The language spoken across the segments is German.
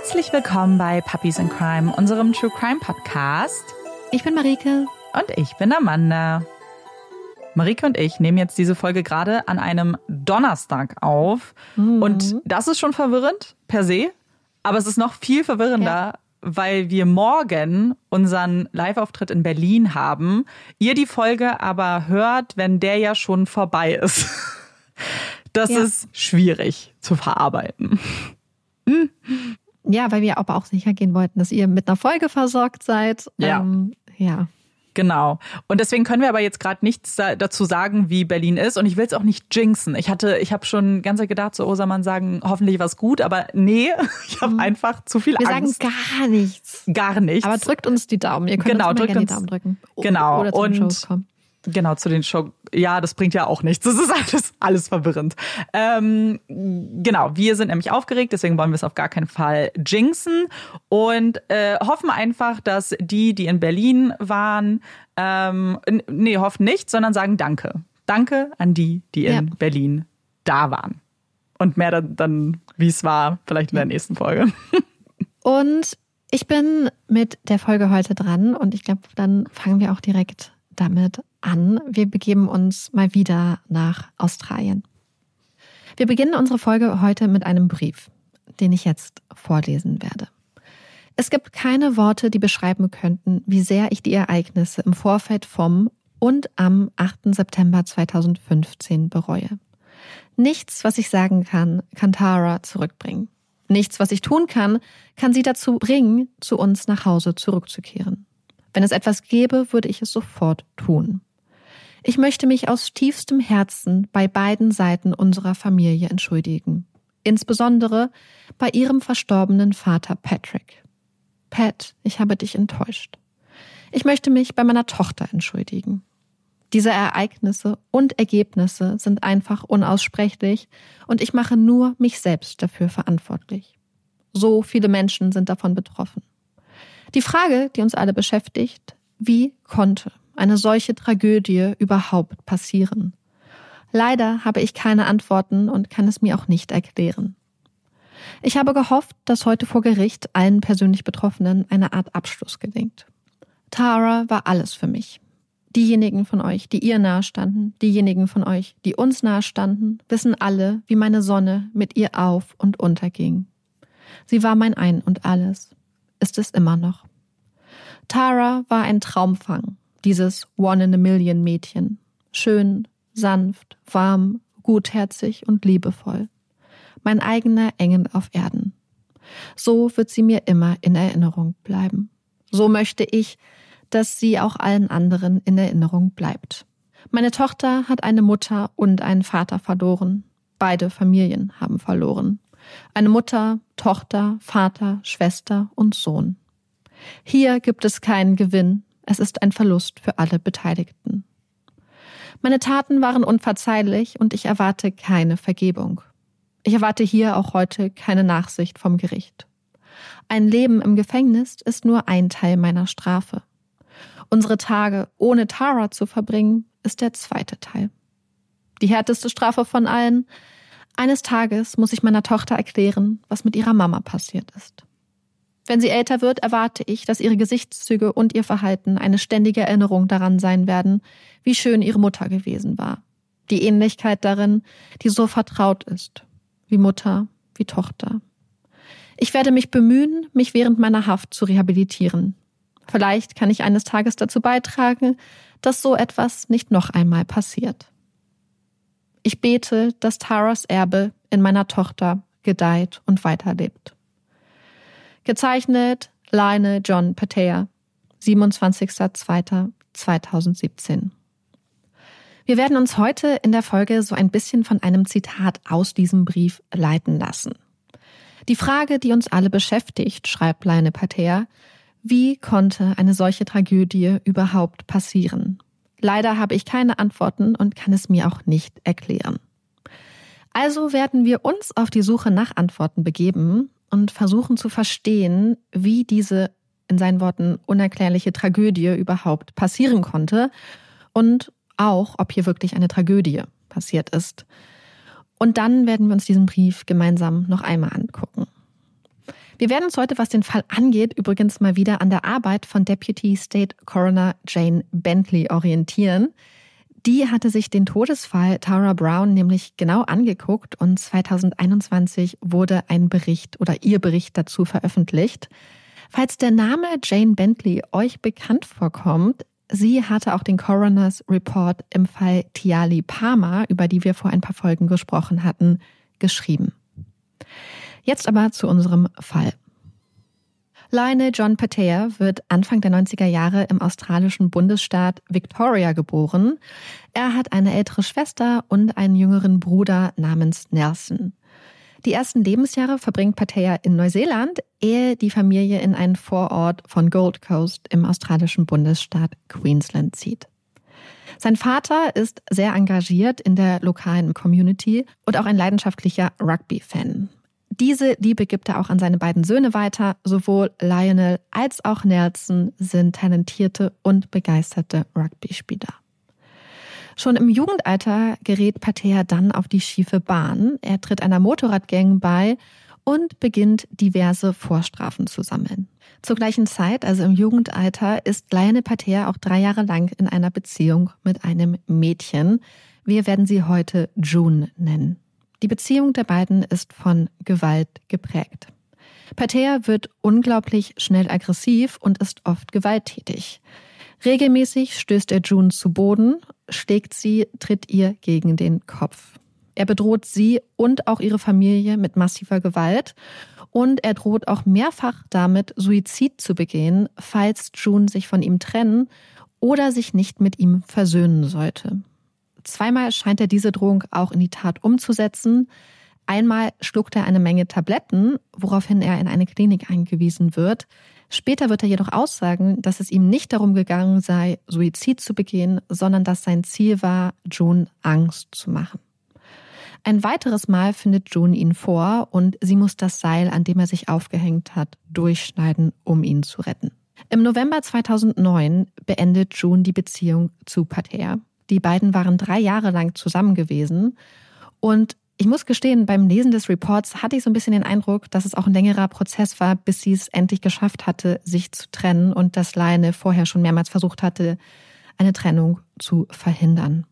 Herzlich willkommen bei Puppies in Crime, unserem True Crime Podcast. Ich bin Marike. Und ich bin Amanda. Marike und ich nehmen jetzt diese Folge gerade an einem Donnerstag auf. Mhm. Und das ist schon verwirrend per se. Aber es ist noch viel verwirrender, ja. weil wir morgen unseren Live-Auftritt in Berlin haben. Ihr die Folge aber hört, wenn der ja schon vorbei ist. Das ja. ist schwierig zu verarbeiten. Ja, weil wir aber auch sicher gehen wollten, dass ihr mit einer Folge versorgt seid. Ja. Ähm, ja. Genau. Und deswegen können wir aber jetzt gerade nichts dazu sagen, wie Berlin ist. Und ich will es auch nicht jinxen. Ich hatte, ich habe schon ganz gedacht, so, oh, soll man sagen, hoffentlich was gut, aber nee, ich habe mhm. einfach zu viel wir Angst. Wir sagen gar nichts. Gar nichts. Aber drückt uns die Daumen. Ihr könnt genau, uns drückt uns, die Daumen drücken. Genau. Oder zu und Shows kommen. Genau, zu den Show. Ja, das bringt ja auch nichts. Das ist alles, alles verwirrend. Ähm, genau, wir sind nämlich aufgeregt, deswegen wollen wir es auf gar keinen Fall jinxen und äh, hoffen einfach, dass die, die in Berlin waren, ähm, nee, hoffen nicht, sondern sagen Danke. Danke an die, die in ja. Berlin da waren. Und mehr dann, dann wie es war, vielleicht in der nächsten Folge. Und ich bin mit der Folge heute dran und ich glaube, dann fangen wir auch direkt damit an. Wir begeben uns mal wieder nach Australien. Wir beginnen unsere Folge heute mit einem Brief, den ich jetzt vorlesen werde. Es gibt keine Worte, die beschreiben könnten, wie sehr ich die Ereignisse im Vorfeld vom und am 8. September 2015 bereue. Nichts, was ich sagen kann, kann Tara zurückbringen. Nichts, was ich tun kann, kann sie dazu bringen, zu uns nach Hause zurückzukehren. Wenn es etwas gäbe, würde ich es sofort tun. Ich möchte mich aus tiefstem Herzen bei beiden Seiten unserer Familie entschuldigen. Insbesondere bei ihrem verstorbenen Vater Patrick. Pat, ich habe dich enttäuscht. Ich möchte mich bei meiner Tochter entschuldigen. Diese Ereignisse und Ergebnisse sind einfach unaussprechlich und ich mache nur mich selbst dafür verantwortlich. So viele Menschen sind davon betroffen. Die Frage, die uns alle beschäftigt, wie konnte eine solche Tragödie überhaupt passieren? Leider habe ich keine Antworten und kann es mir auch nicht erklären. Ich habe gehofft, dass heute vor Gericht allen persönlich Betroffenen eine Art Abschluss gelingt. Tara war alles für mich. Diejenigen von euch, die ihr nahestanden, diejenigen von euch, die uns nahestanden, wissen alle, wie meine Sonne mit ihr auf und unterging. Sie war mein Ein und alles. Ist es immer noch. Tara war ein Traumfang, dieses One in a Million Mädchen. Schön, sanft, warm, gutherzig und liebevoll. Mein eigener Engel auf Erden. So wird sie mir immer in Erinnerung bleiben. So möchte ich, dass sie auch allen anderen in Erinnerung bleibt. Meine Tochter hat eine Mutter und einen Vater verloren. Beide Familien haben verloren. Eine Mutter, Tochter, Vater, Schwester und Sohn. Hier gibt es keinen Gewinn, es ist ein Verlust für alle Beteiligten. Meine Taten waren unverzeihlich und ich erwarte keine Vergebung. Ich erwarte hier auch heute keine Nachsicht vom Gericht. Ein Leben im Gefängnis ist nur ein Teil meiner Strafe. Unsere Tage ohne Tara zu verbringen, ist der zweite Teil. Die härteste Strafe von allen. Eines Tages muss ich meiner Tochter erklären, was mit ihrer Mama passiert ist. Wenn sie älter wird, erwarte ich, dass ihre Gesichtszüge und ihr Verhalten eine ständige Erinnerung daran sein werden, wie schön ihre Mutter gewesen war. Die Ähnlichkeit darin, die so vertraut ist, wie Mutter, wie Tochter. Ich werde mich bemühen, mich während meiner Haft zu rehabilitieren. Vielleicht kann ich eines Tages dazu beitragen, dass so etwas nicht noch einmal passiert. Ich bete, dass Taras Erbe in meiner Tochter gedeiht und weiterlebt. Gezeichnet Leine John Patea, 27.02.2017. Wir werden uns heute in der Folge so ein bisschen von einem Zitat aus diesem Brief leiten lassen. Die Frage, die uns alle beschäftigt, schreibt Leine Patea, wie konnte eine solche Tragödie überhaupt passieren? Leider habe ich keine Antworten und kann es mir auch nicht erklären. Also werden wir uns auf die Suche nach Antworten begeben und versuchen zu verstehen, wie diese in seinen Worten unerklärliche Tragödie überhaupt passieren konnte und auch, ob hier wirklich eine Tragödie passiert ist. Und dann werden wir uns diesen Brief gemeinsam noch einmal angucken. Wir werden uns heute, was den Fall angeht, übrigens mal wieder an der Arbeit von Deputy State Coroner Jane Bentley orientieren. Die hatte sich den Todesfall Tara Brown nämlich genau angeguckt und 2021 wurde ein Bericht oder ihr Bericht dazu veröffentlicht. Falls der Name Jane Bentley euch bekannt vorkommt, sie hatte auch den Coroner's Report im Fall Tiali Palmer, über die wir vor ein paar Folgen gesprochen hatten, geschrieben. Jetzt aber zu unserem Fall. Lionel John Patea wird Anfang der 90er Jahre im australischen Bundesstaat Victoria geboren. Er hat eine ältere Schwester und einen jüngeren Bruder namens Nelson. Die ersten Lebensjahre verbringt Patea in Neuseeland, ehe die Familie in einen Vorort von Gold Coast im australischen Bundesstaat Queensland zieht. Sein Vater ist sehr engagiert in der lokalen Community und auch ein leidenschaftlicher Rugby-Fan. Diese Liebe gibt er auch an seine beiden Söhne weiter. Sowohl Lionel als auch Nelson sind talentierte und begeisterte Rugby-Spieler. Schon im Jugendalter gerät Patea dann auf die schiefe Bahn. Er tritt einer Motorradgang bei und beginnt diverse Vorstrafen zu sammeln. Zur gleichen Zeit, also im Jugendalter, ist Lionel Patea auch drei Jahre lang in einer Beziehung mit einem Mädchen. Wir werden sie heute June nennen. Die Beziehung der beiden ist von Gewalt geprägt. Patea wird unglaublich schnell aggressiv und ist oft gewalttätig. Regelmäßig stößt er June zu Boden, schlägt sie, tritt ihr gegen den Kopf. Er bedroht sie und auch ihre Familie mit massiver Gewalt und er droht auch mehrfach damit, Suizid zu begehen, falls June sich von ihm trennen oder sich nicht mit ihm versöhnen sollte. Zweimal scheint er diese Drohung auch in die Tat umzusetzen. Einmal schluckt er eine Menge Tabletten, woraufhin er in eine Klinik eingewiesen wird. Später wird er jedoch aussagen, dass es ihm nicht darum gegangen sei, Suizid zu begehen, sondern dass sein Ziel war, June Angst zu machen. Ein weiteres Mal findet June ihn vor und sie muss das Seil, an dem er sich aufgehängt hat, durchschneiden, um ihn zu retten. Im November 2009 beendet June die Beziehung zu Pater. Die beiden waren drei Jahre lang zusammen gewesen und ich muss gestehen, beim Lesen des Reports hatte ich so ein bisschen den Eindruck, dass es auch ein längerer Prozess war, bis sie es endlich geschafft hatte, sich zu trennen und dass Leine vorher schon mehrmals versucht hatte, eine Trennung zu verhindern.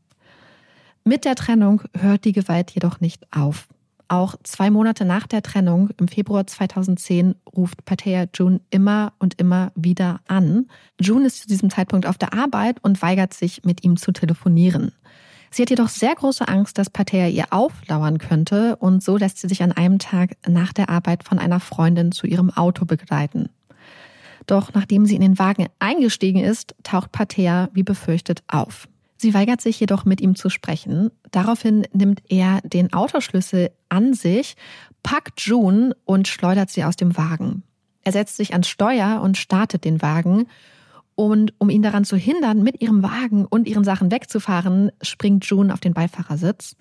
Mit der Trennung hört die Gewalt jedoch nicht auf. Auch zwei Monate nach der Trennung, im Februar 2010, ruft Patea June immer und immer wieder an. June ist zu diesem Zeitpunkt auf der Arbeit und weigert sich, mit ihm zu telefonieren. Sie hat jedoch sehr große Angst, dass Patea ihr auflauern könnte und so lässt sie sich an einem Tag nach der Arbeit von einer Freundin zu ihrem Auto begleiten. Doch nachdem sie in den Wagen eingestiegen ist, taucht Patea wie befürchtet auf. Sie weigert sich jedoch mit ihm zu sprechen. Daraufhin nimmt er den Autoschlüssel an sich, packt June und schleudert sie aus dem Wagen. Er setzt sich ans Steuer und startet den Wagen. Und um ihn daran zu hindern, mit ihrem Wagen und ihren Sachen wegzufahren, springt June auf den Beifahrersitz.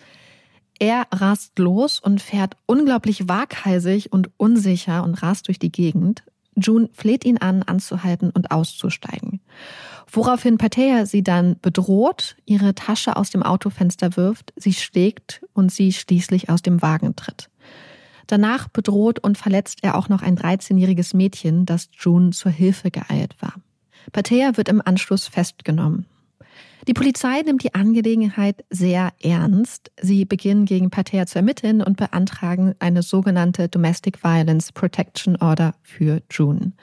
Er rast los und fährt unglaublich waghalsig und unsicher und rast durch die Gegend. June fleht ihn an, anzuhalten und auszusteigen. Woraufhin Patea sie dann bedroht, ihre Tasche aus dem Autofenster wirft, sie schlägt und sie schließlich aus dem Wagen tritt. Danach bedroht und verletzt er auch noch ein 13-jähriges Mädchen, das June zur Hilfe geeilt war. Patea wird im Anschluss festgenommen. Die Polizei nimmt die Angelegenheit sehr ernst. Sie beginnen gegen Patea zu ermitteln und beantragen eine sogenannte Domestic Violence Protection Order für June.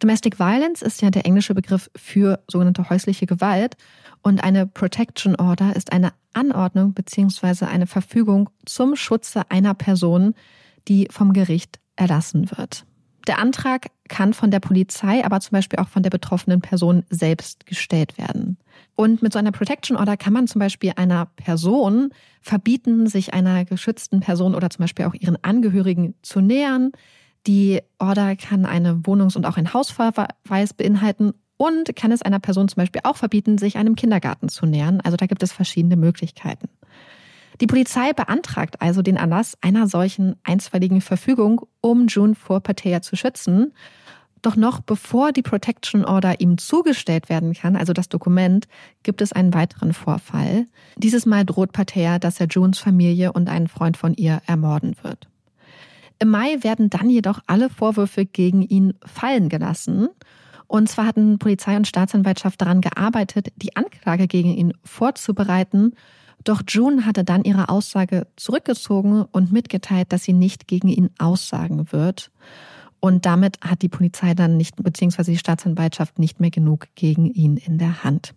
Domestic Violence ist ja der englische Begriff für sogenannte häusliche Gewalt und eine Protection Order ist eine Anordnung bzw. eine Verfügung zum Schutze einer Person, die vom Gericht erlassen wird. Der Antrag kann von der Polizei, aber zum Beispiel auch von der betroffenen Person selbst gestellt werden. Und mit so einer Protection Order kann man zum Beispiel einer Person verbieten, sich einer geschützten Person oder zum Beispiel auch ihren Angehörigen zu nähern. Die Order kann eine Wohnungs- und auch ein Hausverweis beinhalten und kann es einer Person zum Beispiel auch verbieten, sich einem Kindergarten zu nähern. Also da gibt es verschiedene Möglichkeiten. Die Polizei beantragt also den Erlass einer solchen einstweiligen Verfügung, um June vor Patea zu schützen. Doch noch bevor die Protection Order ihm zugestellt werden kann, also das Dokument, gibt es einen weiteren Vorfall. Dieses Mal droht Patea, dass er Junes Familie und einen Freund von ihr ermorden wird. Im Mai werden dann jedoch alle Vorwürfe gegen ihn fallen gelassen. Und zwar hatten Polizei und Staatsanwaltschaft daran gearbeitet, die Anklage gegen ihn vorzubereiten. Doch June hatte dann ihre Aussage zurückgezogen und mitgeteilt, dass sie nicht gegen ihn aussagen wird. Und damit hat die Polizei dann nicht, beziehungsweise die Staatsanwaltschaft nicht mehr genug gegen ihn in der Hand.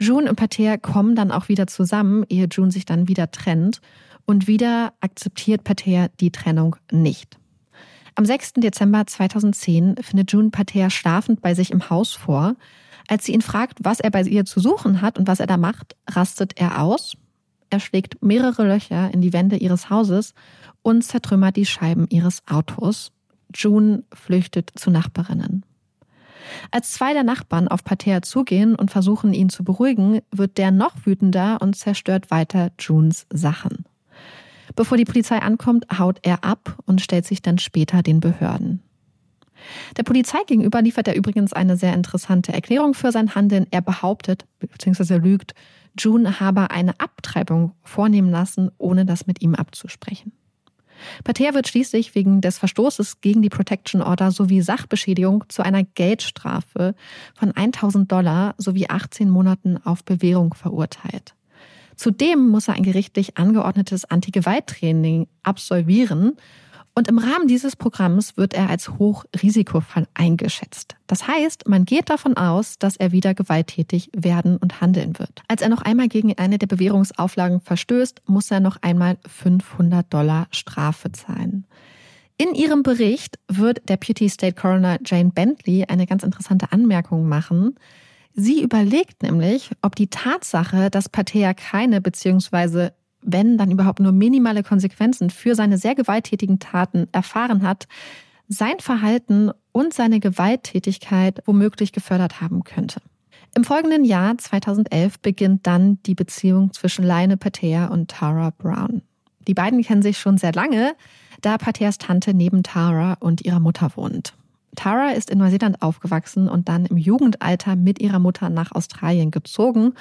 June und Pater kommen dann auch wieder zusammen, ehe June sich dann wieder trennt. Und wieder akzeptiert Pater die Trennung nicht. Am 6. Dezember 2010 findet June Pater schlafend bei sich im Haus vor. Als sie ihn fragt, was er bei ihr zu suchen hat und was er da macht, rastet er aus. Er schlägt mehrere Löcher in die Wände ihres Hauses und zertrümmert die Scheiben ihres Autos. June flüchtet zu Nachbarinnen. Als zwei der Nachbarn auf Pater zugehen und versuchen, ihn zu beruhigen, wird der noch wütender und zerstört weiter Junes Sachen. Bevor die Polizei ankommt, haut er ab und stellt sich dann später den Behörden. Der Polizei gegenüber liefert er übrigens eine sehr interessante Erklärung für sein Handeln. Er behauptet, bzw. lügt, June habe eine Abtreibung vornehmen lassen, ohne das mit ihm abzusprechen. Pater wird schließlich wegen des Verstoßes gegen die Protection Order sowie Sachbeschädigung zu einer Geldstrafe von 1000 Dollar sowie 18 Monaten auf Bewährung verurteilt. Zudem muss er ein gerichtlich angeordnetes Anti-Gewalt-Training absolvieren. Und im Rahmen dieses Programms wird er als Hochrisikofall eingeschätzt. Das heißt, man geht davon aus, dass er wieder gewalttätig werden und handeln wird. Als er noch einmal gegen eine der Bewährungsauflagen verstößt, muss er noch einmal 500 Dollar Strafe zahlen. In ihrem Bericht wird Deputy State Coroner Jane Bentley eine ganz interessante Anmerkung machen. Sie überlegt nämlich, ob die Tatsache, dass Patea keine bzw. wenn dann überhaupt nur minimale Konsequenzen für seine sehr gewalttätigen Taten erfahren hat, sein Verhalten und seine Gewalttätigkeit womöglich gefördert haben könnte. Im folgenden Jahr 2011 beginnt dann die Beziehung zwischen Leine Patea und Tara Brown. Die beiden kennen sich schon sehr lange, da Pateas Tante neben Tara und ihrer Mutter wohnt. Tara ist in Neuseeland aufgewachsen und dann im Jugendalter mit ihrer Mutter nach Australien gezogen.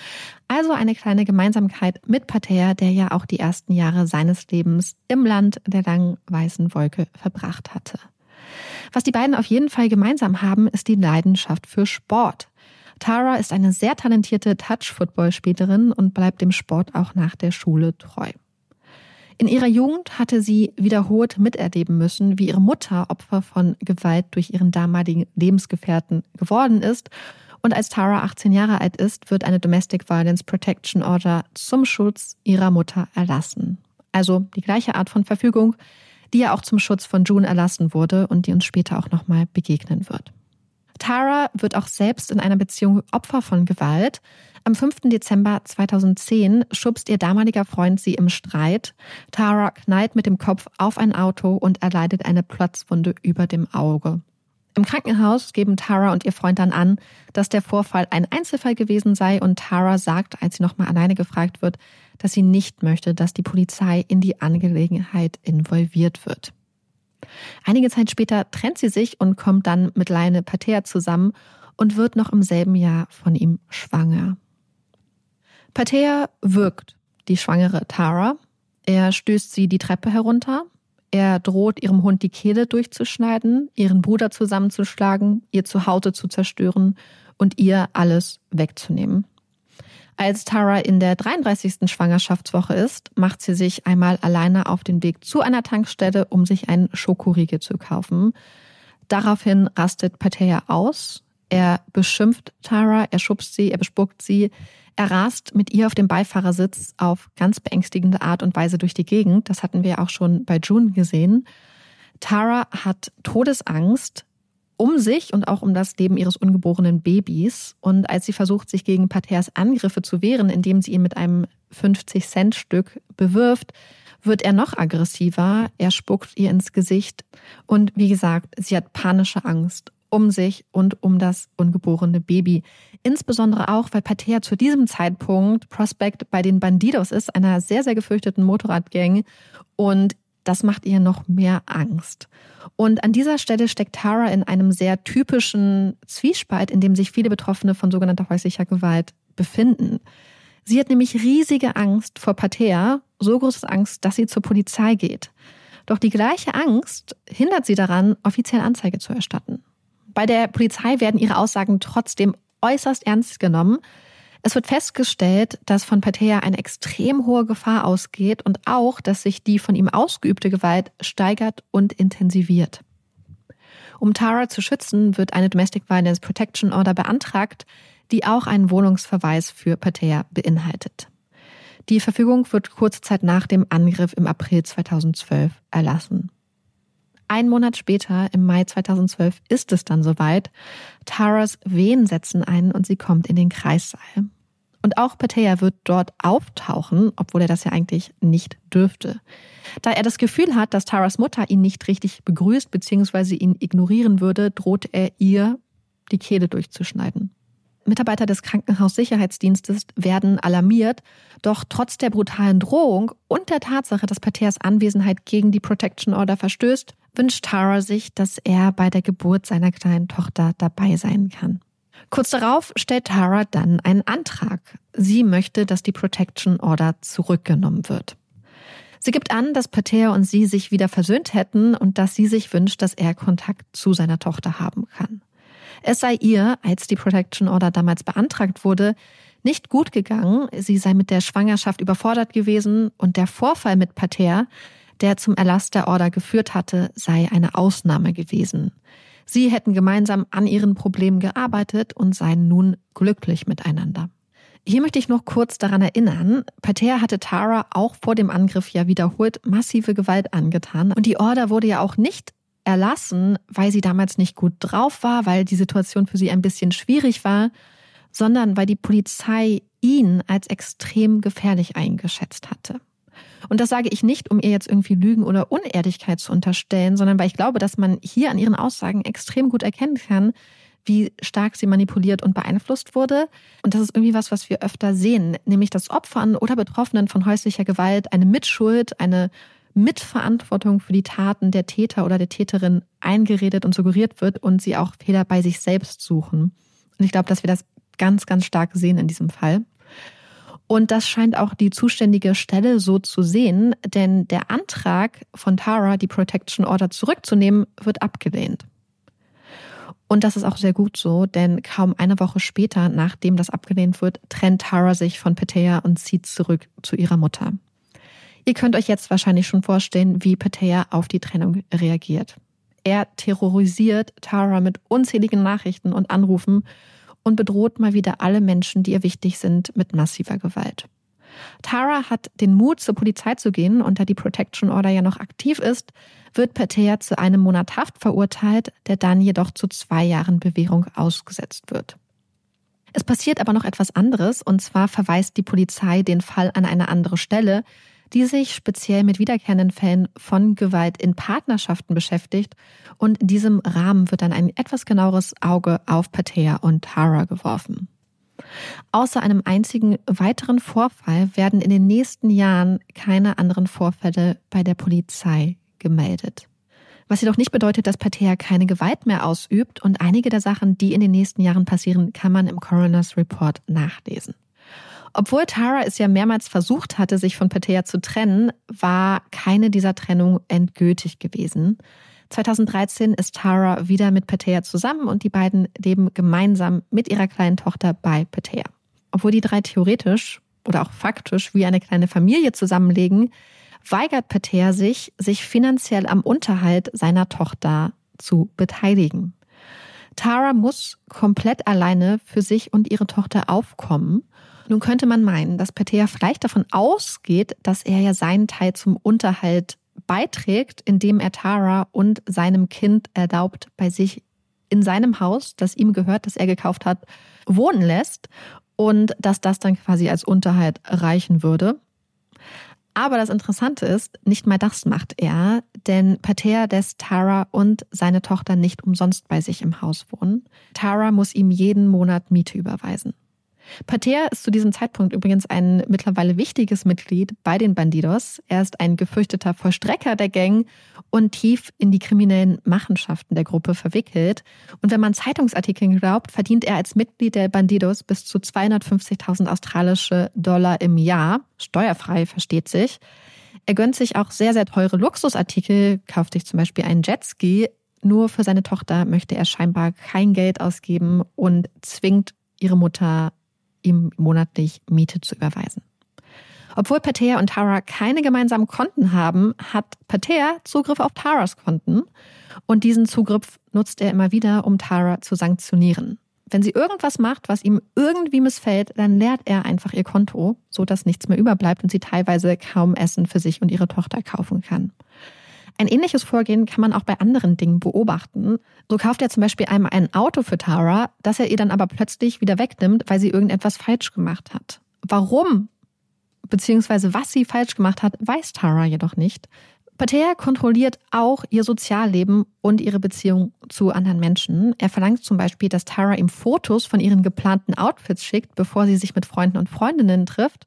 Also eine kleine Gemeinsamkeit mit Patea, der ja auch die ersten Jahre seines Lebens im Land der langen weißen Wolke verbracht hatte. Was die beiden auf jeden Fall gemeinsam haben, ist die Leidenschaft für Sport. Tara ist eine sehr talentierte Touch-Football-Spielerin und bleibt dem Sport auch nach der Schule treu. In ihrer Jugend hatte sie wiederholt miterleben müssen, wie ihre Mutter Opfer von Gewalt durch ihren damaligen Lebensgefährten geworden ist. Und als Tara 18 Jahre alt ist, wird eine Domestic Violence Protection Order zum Schutz ihrer Mutter erlassen. Also die gleiche Art von Verfügung, die ja auch zum Schutz von June erlassen wurde und die uns später auch nochmal begegnen wird. Tara wird auch selbst in einer Beziehung Opfer von Gewalt. Am 5. Dezember 2010 schubst ihr damaliger Freund sie im Streit. Tara knallt mit dem Kopf auf ein Auto und erleidet eine Platzwunde über dem Auge. Im Krankenhaus geben Tara und ihr Freund dann an, dass der Vorfall ein Einzelfall gewesen sei und Tara sagt, als sie nochmal alleine gefragt wird, dass sie nicht möchte, dass die Polizei in die Angelegenheit involviert wird. Einige Zeit später trennt sie sich und kommt dann mit Leine Pater zusammen und wird noch im selben Jahr von ihm schwanger. Patea wirkt die schwangere Tara. Er stößt sie die Treppe herunter. Er droht ihrem Hund die Kehle durchzuschneiden, ihren Bruder zusammenzuschlagen, ihr Zuhause zu zerstören und ihr alles wegzunehmen. Als Tara in der 33. Schwangerschaftswoche ist, macht sie sich einmal alleine auf den Weg zu einer Tankstelle, um sich einen Schokoriegel zu kaufen. Daraufhin rastet Patea aus. Er beschimpft Tara, er schubst sie, er bespuckt sie, er rast mit ihr auf dem Beifahrersitz auf ganz beängstigende Art und Weise durch die Gegend. Das hatten wir auch schon bei June gesehen. Tara hat Todesangst um sich und auch um das Leben ihres ungeborenen Babys. Und als sie versucht, sich gegen Paters Angriffe zu wehren, indem sie ihn mit einem 50-Cent-Stück bewirft, wird er noch aggressiver. Er spuckt ihr ins Gesicht. Und wie gesagt, sie hat panische Angst um sich und um das ungeborene Baby. Insbesondere auch, weil Pater zu diesem Zeitpunkt Prospect bei den Bandidos ist, einer sehr, sehr gefürchteten Motorradgang. Und das macht ihr noch mehr Angst. Und an dieser Stelle steckt Tara in einem sehr typischen Zwiespalt, in dem sich viele Betroffene von sogenannter häuslicher Gewalt befinden. Sie hat nämlich riesige Angst vor Pater, so große Angst, dass sie zur Polizei geht. Doch die gleiche Angst hindert sie daran, offiziell Anzeige zu erstatten. Bei der Polizei werden ihre Aussagen trotzdem äußerst ernst genommen. Es wird festgestellt, dass von Patea eine extrem hohe Gefahr ausgeht und auch, dass sich die von ihm ausgeübte Gewalt steigert und intensiviert. Um Tara zu schützen, wird eine Domestic Violence Protection Order beantragt, die auch einen Wohnungsverweis für Patea beinhaltet. Die Verfügung wird kurze Zeit nach dem Angriff im April 2012 erlassen. Ein Monat später, im Mai 2012, ist es dann soweit. Taras Wehen setzen ein und sie kommt in den Kreissaal. Und auch Patea wird dort auftauchen, obwohl er das ja eigentlich nicht dürfte. Da er das Gefühl hat, dass Taras Mutter ihn nicht richtig begrüßt bzw. ihn ignorieren würde, droht er ihr, die Kehle durchzuschneiden. Mitarbeiter des Krankenhaussicherheitsdienstes werden alarmiert, doch trotz der brutalen Drohung und der Tatsache, dass Pateas Anwesenheit gegen die Protection Order verstößt, wünscht Tara sich, dass er bei der Geburt seiner kleinen Tochter dabei sein kann. Kurz darauf stellt Tara dann einen Antrag. Sie möchte, dass die Protection Order zurückgenommen wird. Sie gibt an, dass Patea und sie sich wieder versöhnt hätten und dass sie sich wünscht, dass er Kontakt zu seiner Tochter haben kann. Es sei ihr, als die Protection Order damals beantragt wurde, nicht gut gegangen. Sie sei mit der Schwangerschaft überfordert gewesen und der Vorfall mit Pater, der zum Erlass der Order geführt hatte, sei eine Ausnahme gewesen. Sie hätten gemeinsam an ihren Problemen gearbeitet und seien nun glücklich miteinander. Hier möchte ich noch kurz daran erinnern, Pater hatte Tara auch vor dem Angriff ja wiederholt massive Gewalt angetan und die Order wurde ja auch nicht erlassen, weil sie damals nicht gut drauf war, weil die Situation für sie ein bisschen schwierig war, sondern weil die Polizei ihn als extrem gefährlich eingeschätzt hatte. Und das sage ich nicht, um ihr jetzt irgendwie Lügen oder Unehrlichkeit zu unterstellen, sondern weil ich glaube, dass man hier an ihren Aussagen extrem gut erkennen kann, wie stark sie manipuliert und beeinflusst wurde. Und das ist irgendwie was, was wir öfter sehen, nämlich dass Opfern oder Betroffenen von häuslicher Gewalt eine Mitschuld, eine Mitverantwortung für die Taten der Täter oder der Täterin eingeredet und suggeriert wird und sie auch Fehler bei sich selbst suchen. Und ich glaube, dass wir das ganz, ganz stark sehen in diesem Fall. Und das scheint auch die zuständige Stelle so zu sehen, denn der Antrag von Tara, die Protection Order zurückzunehmen, wird abgelehnt. Und das ist auch sehr gut so, denn kaum eine Woche später, nachdem das abgelehnt wird, trennt Tara sich von Petea und zieht zurück zu ihrer Mutter. Ihr könnt euch jetzt wahrscheinlich schon vorstellen, wie Patea auf die Trennung reagiert. Er terrorisiert Tara mit unzähligen Nachrichten und Anrufen und bedroht mal wieder alle Menschen, die ihr wichtig sind, mit massiver Gewalt. Tara hat den Mut, zur Polizei zu gehen und da die Protection Order ja noch aktiv ist, wird Patea zu einem Monat Haft verurteilt, der dann jedoch zu zwei Jahren Bewährung ausgesetzt wird. Es passiert aber noch etwas anderes, und zwar verweist die Polizei den Fall an eine andere Stelle, die sich speziell mit wiederkehrenden Fällen von Gewalt in Partnerschaften beschäftigt. Und in diesem Rahmen wird dann ein etwas genaueres Auge auf Patea und Tara geworfen. Außer einem einzigen weiteren Vorfall werden in den nächsten Jahren keine anderen Vorfälle bei der Polizei gemeldet. Was jedoch nicht bedeutet, dass Patea keine Gewalt mehr ausübt und einige der Sachen, die in den nächsten Jahren passieren, kann man im Coroner's Report nachlesen. Obwohl Tara es ja mehrmals versucht hatte, sich von Patea zu trennen, war keine dieser Trennungen endgültig gewesen. 2013 ist Tara wieder mit Patea zusammen und die beiden leben gemeinsam mit ihrer kleinen Tochter bei Patea. Obwohl die drei theoretisch oder auch faktisch wie eine kleine Familie zusammenlegen, weigert Patea sich, sich finanziell am Unterhalt seiner Tochter zu beteiligen. Tara muss komplett alleine für sich und ihre Tochter aufkommen nun könnte man meinen, dass Petea vielleicht davon ausgeht, dass er ja seinen Teil zum Unterhalt beiträgt, indem er Tara und seinem Kind erlaubt, bei sich in seinem Haus, das ihm gehört, das er gekauft hat, wohnen lässt und dass das dann quasi als Unterhalt reichen würde. Aber das Interessante ist, nicht mal das macht er, denn Pater lässt Tara und seine Tochter nicht umsonst bei sich im Haus wohnen. Tara muss ihm jeden Monat Miete überweisen. Pater ist zu diesem Zeitpunkt übrigens ein mittlerweile wichtiges Mitglied bei den Bandidos. Er ist ein gefürchteter Vollstrecker der Gang und tief in die kriminellen Machenschaften der Gruppe verwickelt. Und wenn man Zeitungsartikeln glaubt, verdient er als Mitglied der Bandidos bis zu 250.000 australische Dollar im Jahr, steuerfrei versteht sich. Er gönnt sich auch sehr, sehr teure Luxusartikel, kauft sich zum Beispiel einen Jetski. Nur für seine Tochter möchte er scheinbar kein Geld ausgeben und zwingt ihre Mutter, ihm monatlich Miete zu überweisen. Obwohl Patea und Tara keine gemeinsamen Konten haben, hat Patea Zugriff auf Taras Konten und diesen Zugriff nutzt er immer wieder, um Tara zu sanktionieren. Wenn sie irgendwas macht, was ihm irgendwie missfällt, dann leert er einfach ihr Konto, so dass nichts mehr überbleibt und sie teilweise kaum Essen für sich und ihre Tochter kaufen kann. Ein ähnliches Vorgehen kann man auch bei anderen Dingen beobachten. So kauft er zum Beispiel einmal ein Auto für Tara, das er ihr dann aber plötzlich wieder wegnimmt, weil sie irgendetwas falsch gemacht hat. Warum beziehungsweise was sie falsch gemacht hat, weiß Tara jedoch nicht. Pater kontrolliert auch ihr Sozialleben und ihre Beziehung zu anderen Menschen. Er verlangt zum Beispiel, dass Tara ihm Fotos von ihren geplanten Outfits schickt, bevor sie sich mit Freunden und Freundinnen trifft.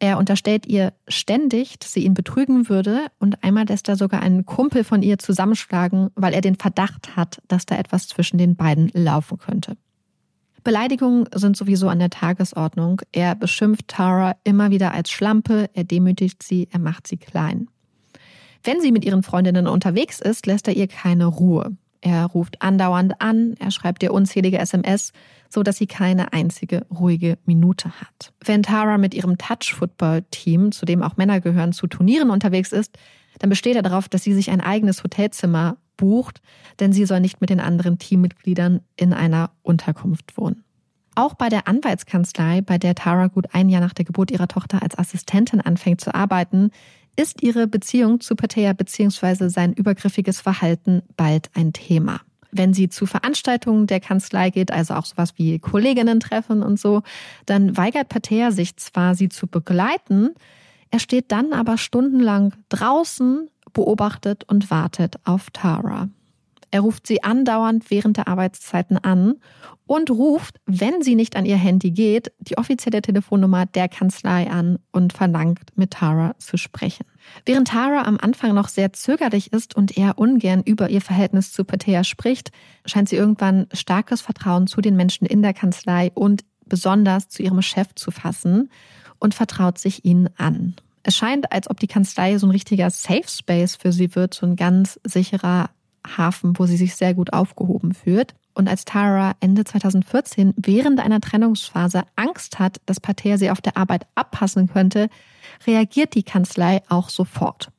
Er unterstellt ihr ständig, dass sie ihn betrügen würde und einmal lässt er sogar einen Kumpel von ihr zusammenschlagen, weil er den Verdacht hat, dass da etwas zwischen den beiden laufen könnte. Beleidigungen sind sowieso an der Tagesordnung. Er beschimpft Tara immer wieder als Schlampe, er demütigt sie, er macht sie klein. Wenn sie mit ihren Freundinnen unterwegs ist, lässt er ihr keine Ruhe. Er ruft andauernd an, er schreibt ihr unzählige SMS, so dass sie keine einzige ruhige Minute hat. Wenn Tara mit ihrem Touch-Football-Team, zu dem auch Männer gehören, zu Turnieren unterwegs ist, dann besteht er darauf, dass sie sich ein eigenes Hotelzimmer bucht, denn sie soll nicht mit den anderen Teammitgliedern in einer Unterkunft wohnen. Auch bei der Anwaltskanzlei, bei der Tara gut ein Jahr nach der Geburt ihrer Tochter als Assistentin anfängt zu arbeiten, ist ihre Beziehung zu Patea bzw. sein übergriffiges Verhalten bald ein Thema. Wenn sie zu Veranstaltungen der Kanzlei geht, also auch sowas wie Kolleginnen treffen und so, dann weigert Patea sich zwar, sie zu begleiten, er steht dann aber stundenlang draußen, beobachtet und wartet auf Tara. Er ruft sie andauernd während der Arbeitszeiten an und ruft, wenn sie nicht an ihr Handy geht, die offizielle Telefonnummer der Kanzlei an und verlangt, mit Tara zu sprechen. Während Tara am Anfang noch sehr zögerlich ist und eher ungern über ihr Verhältnis zu Patea spricht, scheint sie irgendwann starkes Vertrauen zu den Menschen in der Kanzlei und besonders zu ihrem Chef zu fassen und vertraut sich ihnen an. Es scheint, als ob die Kanzlei so ein richtiger Safe Space für sie wird, so ein ganz sicherer Hafen, wo sie sich sehr gut aufgehoben fühlt. Und als Tara Ende 2014 während einer Trennungsphase Angst hat, dass Pater sie auf der Arbeit abpassen könnte, reagiert die Kanzlei auch sofort.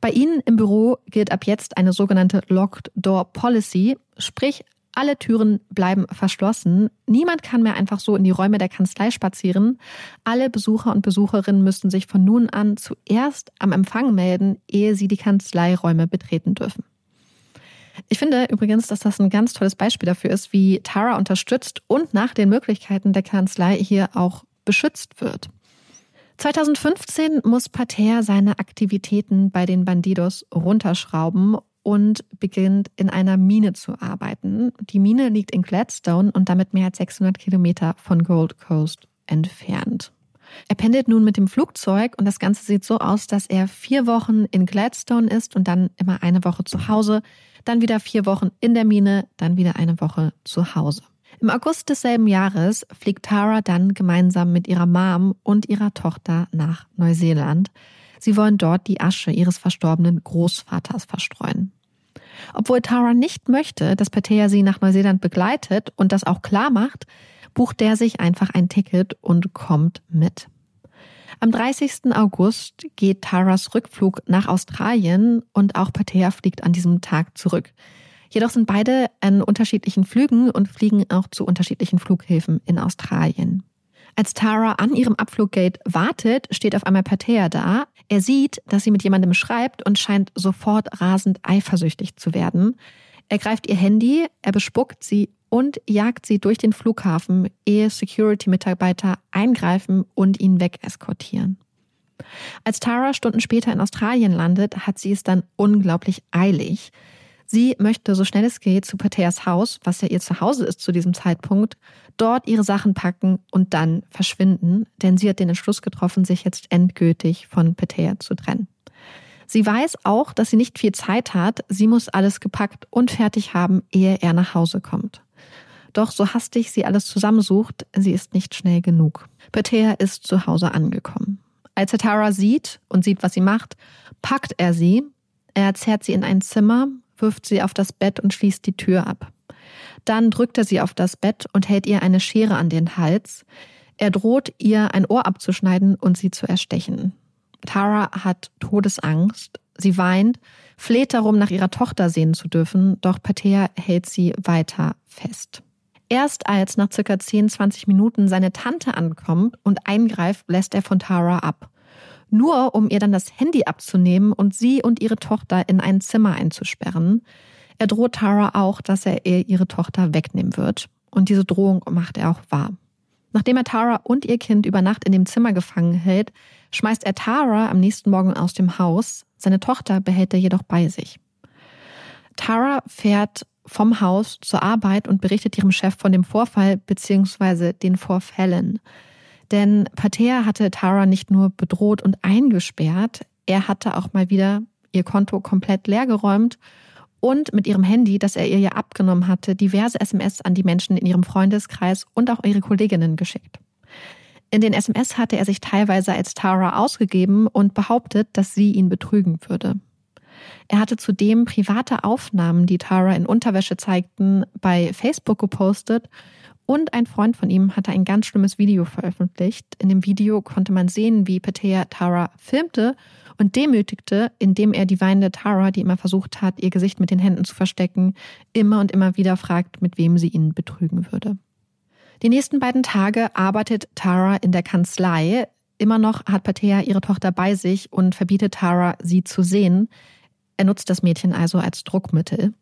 Bei ihnen im Büro gilt ab jetzt eine sogenannte Locked Door Policy, sprich alle Türen bleiben verschlossen. Niemand kann mehr einfach so in die Räume der Kanzlei spazieren. Alle Besucher und Besucherinnen müssen sich von nun an zuerst am Empfang melden, ehe sie die Kanzleiräume betreten dürfen. Ich finde übrigens, dass das ein ganz tolles Beispiel dafür ist, wie Tara unterstützt und nach den Möglichkeiten der Kanzlei hier auch beschützt wird. 2015 muss Pater seine Aktivitäten bei den Bandidos runterschrauben und beginnt in einer Mine zu arbeiten. Die Mine liegt in Gladstone und damit mehr als 600 Kilometer von Gold Coast entfernt. Er pendelt nun mit dem Flugzeug und das Ganze sieht so aus, dass er vier Wochen in Gladstone ist und dann immer eine Woche zu Hause, dann wieder vier Wochen in der Mine, dann wieder eine Woche zu Hause. Im August desselben Jahres fliegt Tara dann gemeinsam mit ihrer Mom und ihrer Tochter nach Neuseeland. Sie wollen dort die Asche ihres verstorbenen Großvaters verstreuen. Obwohl Tara nicht möchte, dass Patea sie nach Neuseeland begleitet und das auch klar macht, bucht der sich einfach ein Ticket und kommt mit. Am 30. August geht Taras Rückflug nach Australien und auch Patea fliegt an diesem Tag zurück. Jedoch sind beide an unterschiedlichen Flügen und fliegen auch zu unterschiedlichen Flughäfen in Australien. Als Tara an ihrem Abfluggate wartet, steht auf einmal Patea da. Er sieht, dass sie mit jemandem schreibt und scheint sofort rasend eifersüchtig zu werden. Er greift ihr Handy, er bespuckt sie und jagt sie durch den Flughafen, ehe Security-Mitarbeiter eingreifen und ihn wegeskortieren. Als Tara Stunden später in Australien landet, hat sie es dann unglaublich eilig. Sie möchte so schnell es geht zu Pateas Haus, was ja ihr Zuhause ist zu diesem Zeitpunkt, dort ihre Sachen packen und dann verschwinden, denn sie hat den Entschluss getroffen, sich jetzt endgültig von Patea zu trennen. Sie weiß auch, dass sie nicht viel Zeit hat. Sie muss alles gepackt und fertig haben, ehe er nach Hause kommt. Doch so hastig sie alles zusammensucht, sie ist nicht schnell genug. Petea ist zu Hause angekommen. Als er Tara sieht und sieht, was sie macht, packt er sie. Er zerrt sie in ein Zimmer, wirft sie auf das Bett und schließt die Tür ab. Dann drückt er sie auf das Bett und hält ihr eine Schere an den Hals. Er droht ihr ein Ohr abzuschneiden und sie zu erstechen. Tara hat Todesangst. Sie weint, fleht darum, nach ihrer Tochter sehen zu dürfen, doch Patea hält sie weiter fest. Erst als nach circa 10, 20 Minuten seine Tante ankommt und eingreift, lässt er von Tara ab. Nur um ihr dann das Handy abzunehmen und sie und ihre Tochter in ein Zimmer einzusperren. Er droht Tara auch, dass er ihr ihre Tochter wegnehmen wird. Und diese Drohung macht er auch wahr. Nachdem er Tara und ihr Kind über Nacht in dem Zimmer gefangen hält, schmeißt er Tara am nächsten Morgen aus dem Haus. Seine Tochter behält er jedoch bei sich. Tara fährt vom Haus zur Arbeit und berichtet ihrem Chef von dem Vorfall bzw. den Vorfällen. Denn Patea hatte Tara nicht nur bedroht und eingesperrt, er hatte auch mal wieder ihr Konto komplett leergeräumt und mit ihrem Handy, das er ihr ja abgenommen hatte, diverse SMS an die Menschen in ihrem Freundeskreis und auch ihre Kolleginnen geschickt. In den SMS hatte er sich teilweise als Tara ausgegeben und behauptet, dass sie ihn betrügen würde. Er hatte zudem private Aufnahmen, die Tara in Unterwäsche zeigten, bei Facebook gepostet und ein Freund von ihm hatte ein ganz schlimmes Video veröffentlicht. In dem Video konnte man sehen, wie Petea Tara filmte und demütigte, indem er die weinende Tara, die immer versucht hat, ihr Gesicht mit den Händen zu verstecken, immer und immer wieder fragt, mit wem sie ihn betrügen würde. Die nächsten beiden Tage arbeitet Tara in der Kanzlei. Immer noch hat Patea ihre Tochter bei sich und verbietet Tara, sie zu sehen. Er nutzt das Mädchen also als Druckmittel.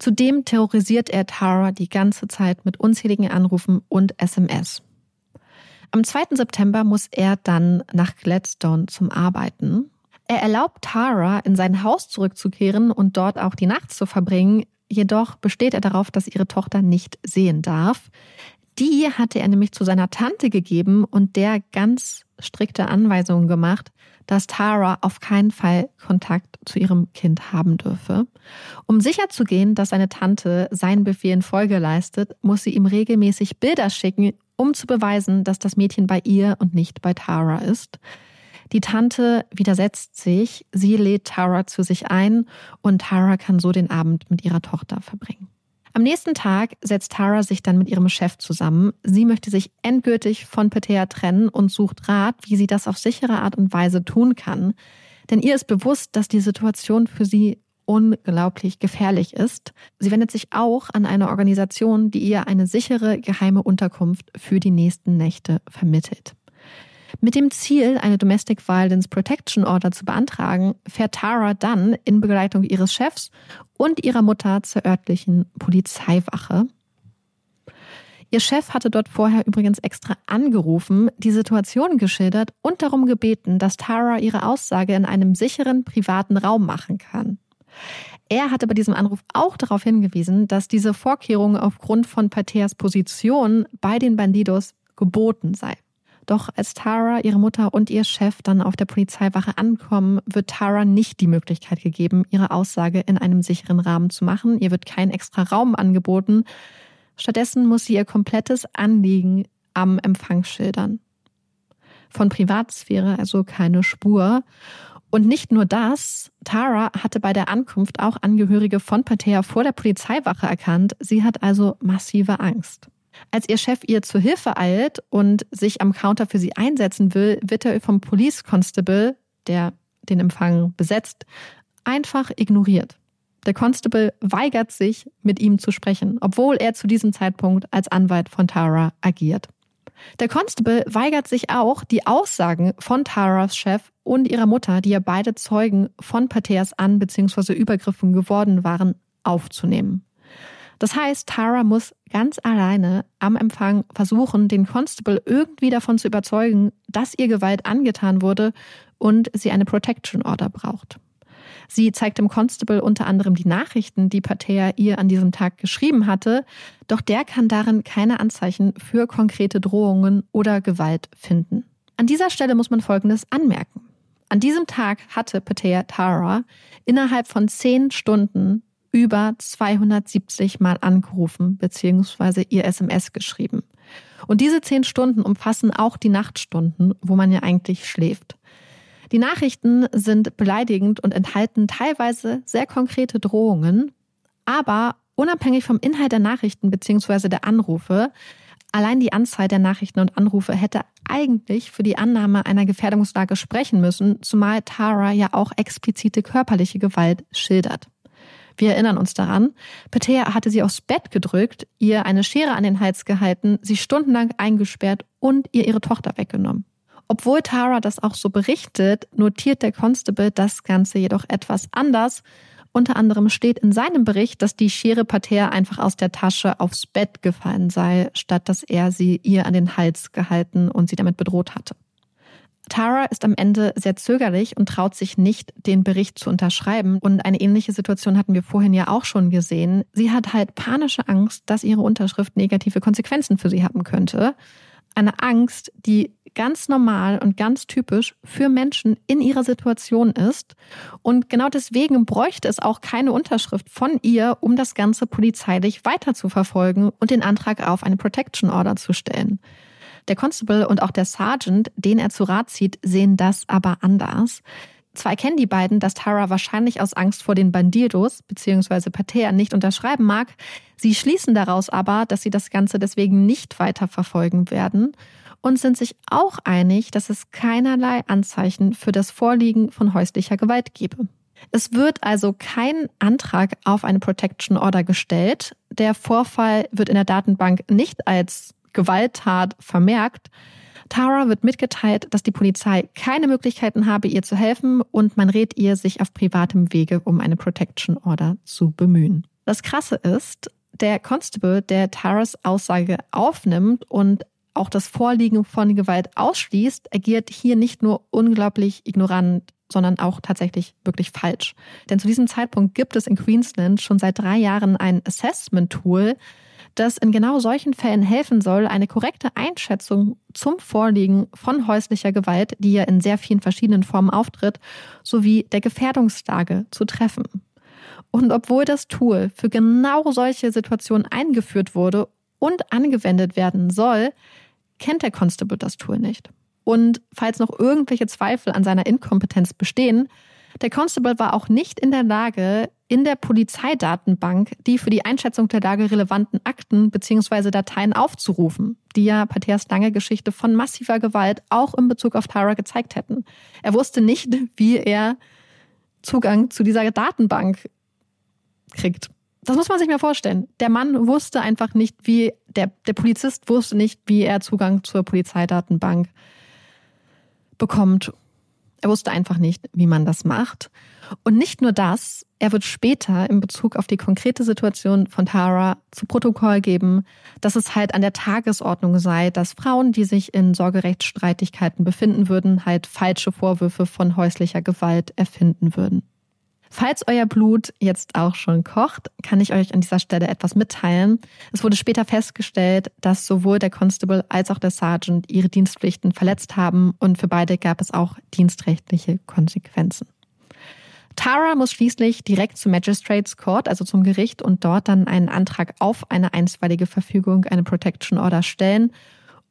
Zudem terrorisiert er Tara die ganze Zeit mit unzähligen Anrufen und SMS. Am 2. September muss er dann nach Gladstone zum Arbeiten. Er erlaubt Tara, in sein Haus zurückzukehren und dort auch die Nacht zu verbringen, jedoch besteht er darauf, dass ihre Tochter nicht sehen darf. Die hatte er nämlich zu seiner Tante gegeben und der ganz strikte Anweisungen gemacht, dass Tara auf keinen Fall Kontakt zu ihrem Kind haben dürfe. Um sicherzugehen, dass seine Tante seinen Befehlen Folge leistet, muss sie ihm regelmäßig Bilder schicken, um zu beweisen, dass das Mädchen bei ihr und nicht bei Tara ist. Die Tante widersetzt sich, sie lädt Tara zu sich ein und Tara kann so den Abend mit ihrer Tochter verbringen. Am nächsten Tag setzt Tara sich dann mit ihrem Chef zusammen. Sie möchte sich endgültig von Petea trennen und sucht Rat, wie sie das auf sichere Art und Weise tun kann. Denn ihr ist bewusst, dass die Situation für sie unglaublich gefährlich ist. Sie wendet sich auch an eine Organisation, die ihr eine sichere geheime Unterkunft für die nächsten Nächte vermittelt. Mit dem Ziel, eine Domestic Violence Protection Order zu beantragen, fährt Tara dann in Begleitung ihres Chefs und ihrer Mutter zur örtlichen Polizeiwache. Ihr Chef hatte dort vorher übrigens extra angerufen, die Situation geschildert und darum gebeten, dass Tara ihre Aussage in einem sicheren privaten Raum machen kann. Er hatte bei diesem Anruf auch darauf hingewiesen, dass diese Vorkehrung aufgrund von Pateas Position bei den Bandidos geboten sei. Doch als Tara, ihre Mutter und ihr Chef dann auf der Polizeiwache ankommen, wird Tara nicht die Möglichkeit gegeben, ihre Aussage in einem sicheren Rahmen zu machen. Ihr wird kein extra Raum angeboten. Stattdessen muss sie ihr komplettes Anliegen am Empfang schildern. Von Privatsphäre also keine Spur. Und nicht nur das, Tara hatte bei der Ankunft auch Angehörige von Patea vor der Polizeiwache erkannt. Sie hat also massive Angst. Als ihr Chef ihr zur Hilfe eilt und sich am Counter für sie einsetzen will, wird er vom Police Constable, der den Empfang besetzt, einfach ignoriert. Der Constable weigert sich, mit ihm zu sprechen, obwohl er zu diesem Zeitpunkt als Anwalt von Tara agiert. Der Constable weigert sich auch, die Aussagen von Taras Chef und ihrer Mutter, die ja beide Zeugen von Pateas An- bzw. Übergriffen geworden waren, aufzunehmen. Das heißt, Tara muss ganz alleine am Empfang versuchen, den Constable irgendwie davon zu überzeugen, dass ihr Gewalt angetan wurde und sie eine Protection Order braucht. Sie zeigt dem Constable unter anderem die Nachrichten, die Patea ihr an diesem Tag geschrieben hatte, doch der kann darin keine Anzeichen für konkrete Drohungen oder Gewalt finden. An dieser Stelle muss man Folgendes anmerken. An diesem Tag hatte Patea Tara innerhalb von zehn Stunden über 270 Mal angerufen bzw. ihr SMS geschrieben. Und diese zehn Stunden umfassen auch die Nachtstunden, wo man ja eigentlich schläft. Die Nachrichten sind beleidigend und enthalten teilweise sehr konkrete Drohungen, aber unabhängig vom Inhalt der Nachrichten bzw. der Anrufe, allein die Anzahl der Nachrichten und Anrufe hätte eigentlich für die Annahme einer Gefährdungslage sprechen müssen, zumal Tara ja auch explizite körperliche Gewalt schildert. Wir erinnern uns daran. Petea hatte sie aufs Bett gedrückt, ihr eine Schere an den Hals gehalten, sie stundenlang eingesperrt und ihr ihre Tochter weggenommen. Obwohl Tara das auch so berichtet, notiert der Constable das Ganze jedoch etwas anders. Unter anderem steht in seinem Bericht, dass die Schere Pater einfach aus der Tasche aufs Bett gefallen sei, statt dass er sie ihr an den Hals gehalten und sie damit bedroht hatte. Tara ist am Ende sehr zögerlich und traut sich nicht, den Bericht zu unterschreiben. Und eine ähnliche Situation hatten wir vorhin ja auch schon gesehen. Sie hat halt panische Angst, dass ihre Unterschrift negative Konsequenzen für sie haben könnte. Eine Angst, die ganz normal und ganz typisch für Menschen in ihrer Situation ist. Und genau deswegen bräuchte es auch keine Unterschrift von ihr, um das Ganze polizeilich weiter zu verfolgen und den Antrag auf eine Protection Order zu stellen. Der Constable und auch der Sergeant, den er zu Rat zieht, sehen das aber anders. Zwar erkennen die beiden, dass Tara wahrscheinlich aus Angst vor den Bandidos bzw. Pater nicht unterschreiben mag, sie schließen daraus aber, dass sie das Ganze deswegen nicht weiter verfolgen werden und sind sich auch einig, dass es keinerlei Anzeichen für das Vorliegen von häuslicher Gewalt gebe. Es wird also kein Antrag auf eine Protection Order gestellt. Der Vorfall wird in der Datenbank nicht als Gewalttat vermerkt. Tara wird mitgeteilt, dass die Polizei keine Möglichkeiten habe, ihr zu helfen und man rät ihr, sich auf privatem Wege um eine Protection Order zu bemühen. Das Krasse ist, der Constable, der Taras Aussage aufnimmt und auch das Vorliegen von Gewalt ausschließt, agiert hier nicht nur unglaublich ignorant, sondern auch tatsächlich wirklich falsch. Denn zu diesem Zeitpunkt gibt es in Queensland schon seit drei Jahren ein Assessment-Tool, das in genau solchen Fällen helfen soll, eine korrekte Einschätzung zum Vorliegen von häuslicher Gewalt, die ja in sehr vielen verschiedenen Formen auftritt, sowie der Gefährdungslage zu treffen. Und obwohl das Tool für genau solche Situationen eingeführt wurde und angewendet werden soll, kennt der Constable das Tool nicht. Und falls noch irgendwelche Zweifel an seiner Inkompetenz bestehen, der Constable war auch nicht in der Lage, in der Polizeidatenbank die für die Einschätzung der Lage relevanten Akten bzw. Dateien aufzurufen, die ja Paters lange Geschichte von massiver Gewalt auch in Bezug auf Tara gezeigt hätten. Er wusste nicht, wie er Zugang zu dieser Datenbank kriegt. Das muss man sich mal vorstellen. Der Mann wusste einfach nicht, wie, der, der Polizist wusste nicht, wie er Zugang zur Polizeidatenbank bekommt er wusste einfach nicht, wie man das macht. Und nicht nur das, er wird später in Bezug auf die konkrete Situation von Tara zu Protokoll geben, dass es halt an der Tagesordnung sei, dass Frauen, die sich in Sorgerechtsstreitigkeiten befinden würden, halt falsche Vorwürfe von häuslicher Gewalt erfinden würden. Falls euer Blut jetzt auch schon kocht, kann ich euch an dieser Stelle etwas mitteilen. Es wurde später festgestellt, dass sowohl der Constable als auch der Sergeant ihre Dienstpflichten verletzt haben und für beide gab es auch dienstrechtliche Konsequenzen. Tara muss schließlich direkt zum Magistrates Court, also zum Gericht, und dort dann einen Antrag auf eine einstweilige Verfügung, eine Protection Order stellen.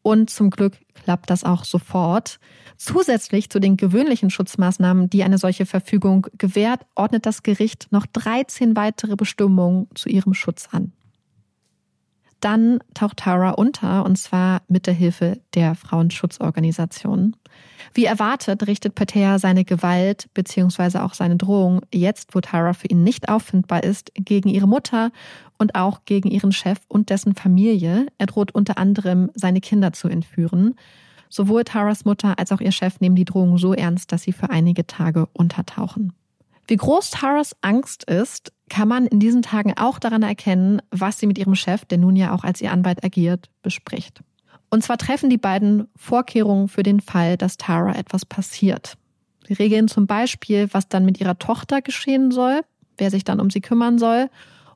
Und zum Glück klappt das auch sofort. Zusätzlich zu den gewöhnlichen Schutzmaßnahmen, die eine solche Verfügung gewährt, ordnet das Gericht noch 13 weitere Bestimmungen zu ihrem Schutz an. Dann taucht Tara unter, und zwar mit der Hilfe der Frauenschutzorganisation. Wie erwartet richtet Patea seine Gewalt bzw. auch seine Drohung jetzt, wo Tara für ihn nicht auffindbar ist, gegen ihre Mutter und auch gegen ihren Chef und dessen Familie. Er droht unter anderem, seine Kinder zu entführen. Sowohl Taras Mutter als auch ihr Chef nehmen die Drohung so ernst, dass sie für einige Tage untertauchen. Wie groß Taras Angst ist, kann man in diesen Tagen auch daran erkennen, was sie mit ihrem Chef, der nun ja auch als ihr Anwalt agiert, bespricht. Und zwar treffen die beiden Vorkehrungen für den Fall, dass Tara etwas passiert. Sie regeln zum Beispiel, was dann mit ihrer Tochter geschehen soll, wer sich dann um sie kümmern soll.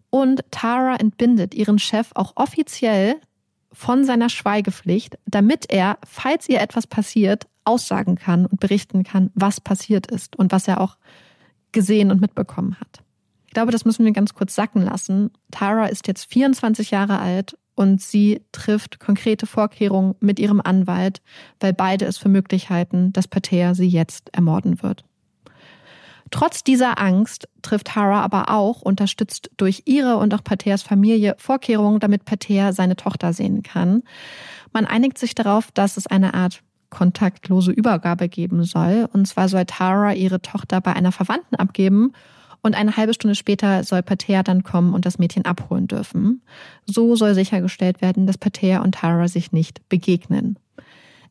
Und Tara entbindet ihren Chef auch offiziell von seiner Schweigepflicht, damit er, falls ihr etwas passiert, aussagen kann und berichten kann, was passiert ist und was er auch gesehen und mitbekommen hat. Ich glaube, das müssen wir ganz kurz sacken lassen. Tara ist jetzt 24 Jahre alt und sie trifft konkrete Vorkehrungen mit ihrem Anwalt, weil beide es für möglich halten, dass Pater sie jetzt ermorden wird. Trotz dieser Angst trifft Hara aber auch, unterstützt durch ihre und auch Paters Familie, Vorkehrungen, damit Pater seine Tochter sehen kann. Man einigt sich darauf, dass es eine Art kontaktlose Übergabe geben soll. Und zwar soll Tara ihre Tochter bei einer Verwandten abgeben und eine halbe Stunde später soll Pater dann kommen und das Mädchen abholen dürfen. So soll sichergestellt werden, dass Pater und Tara sich nicht begegnen.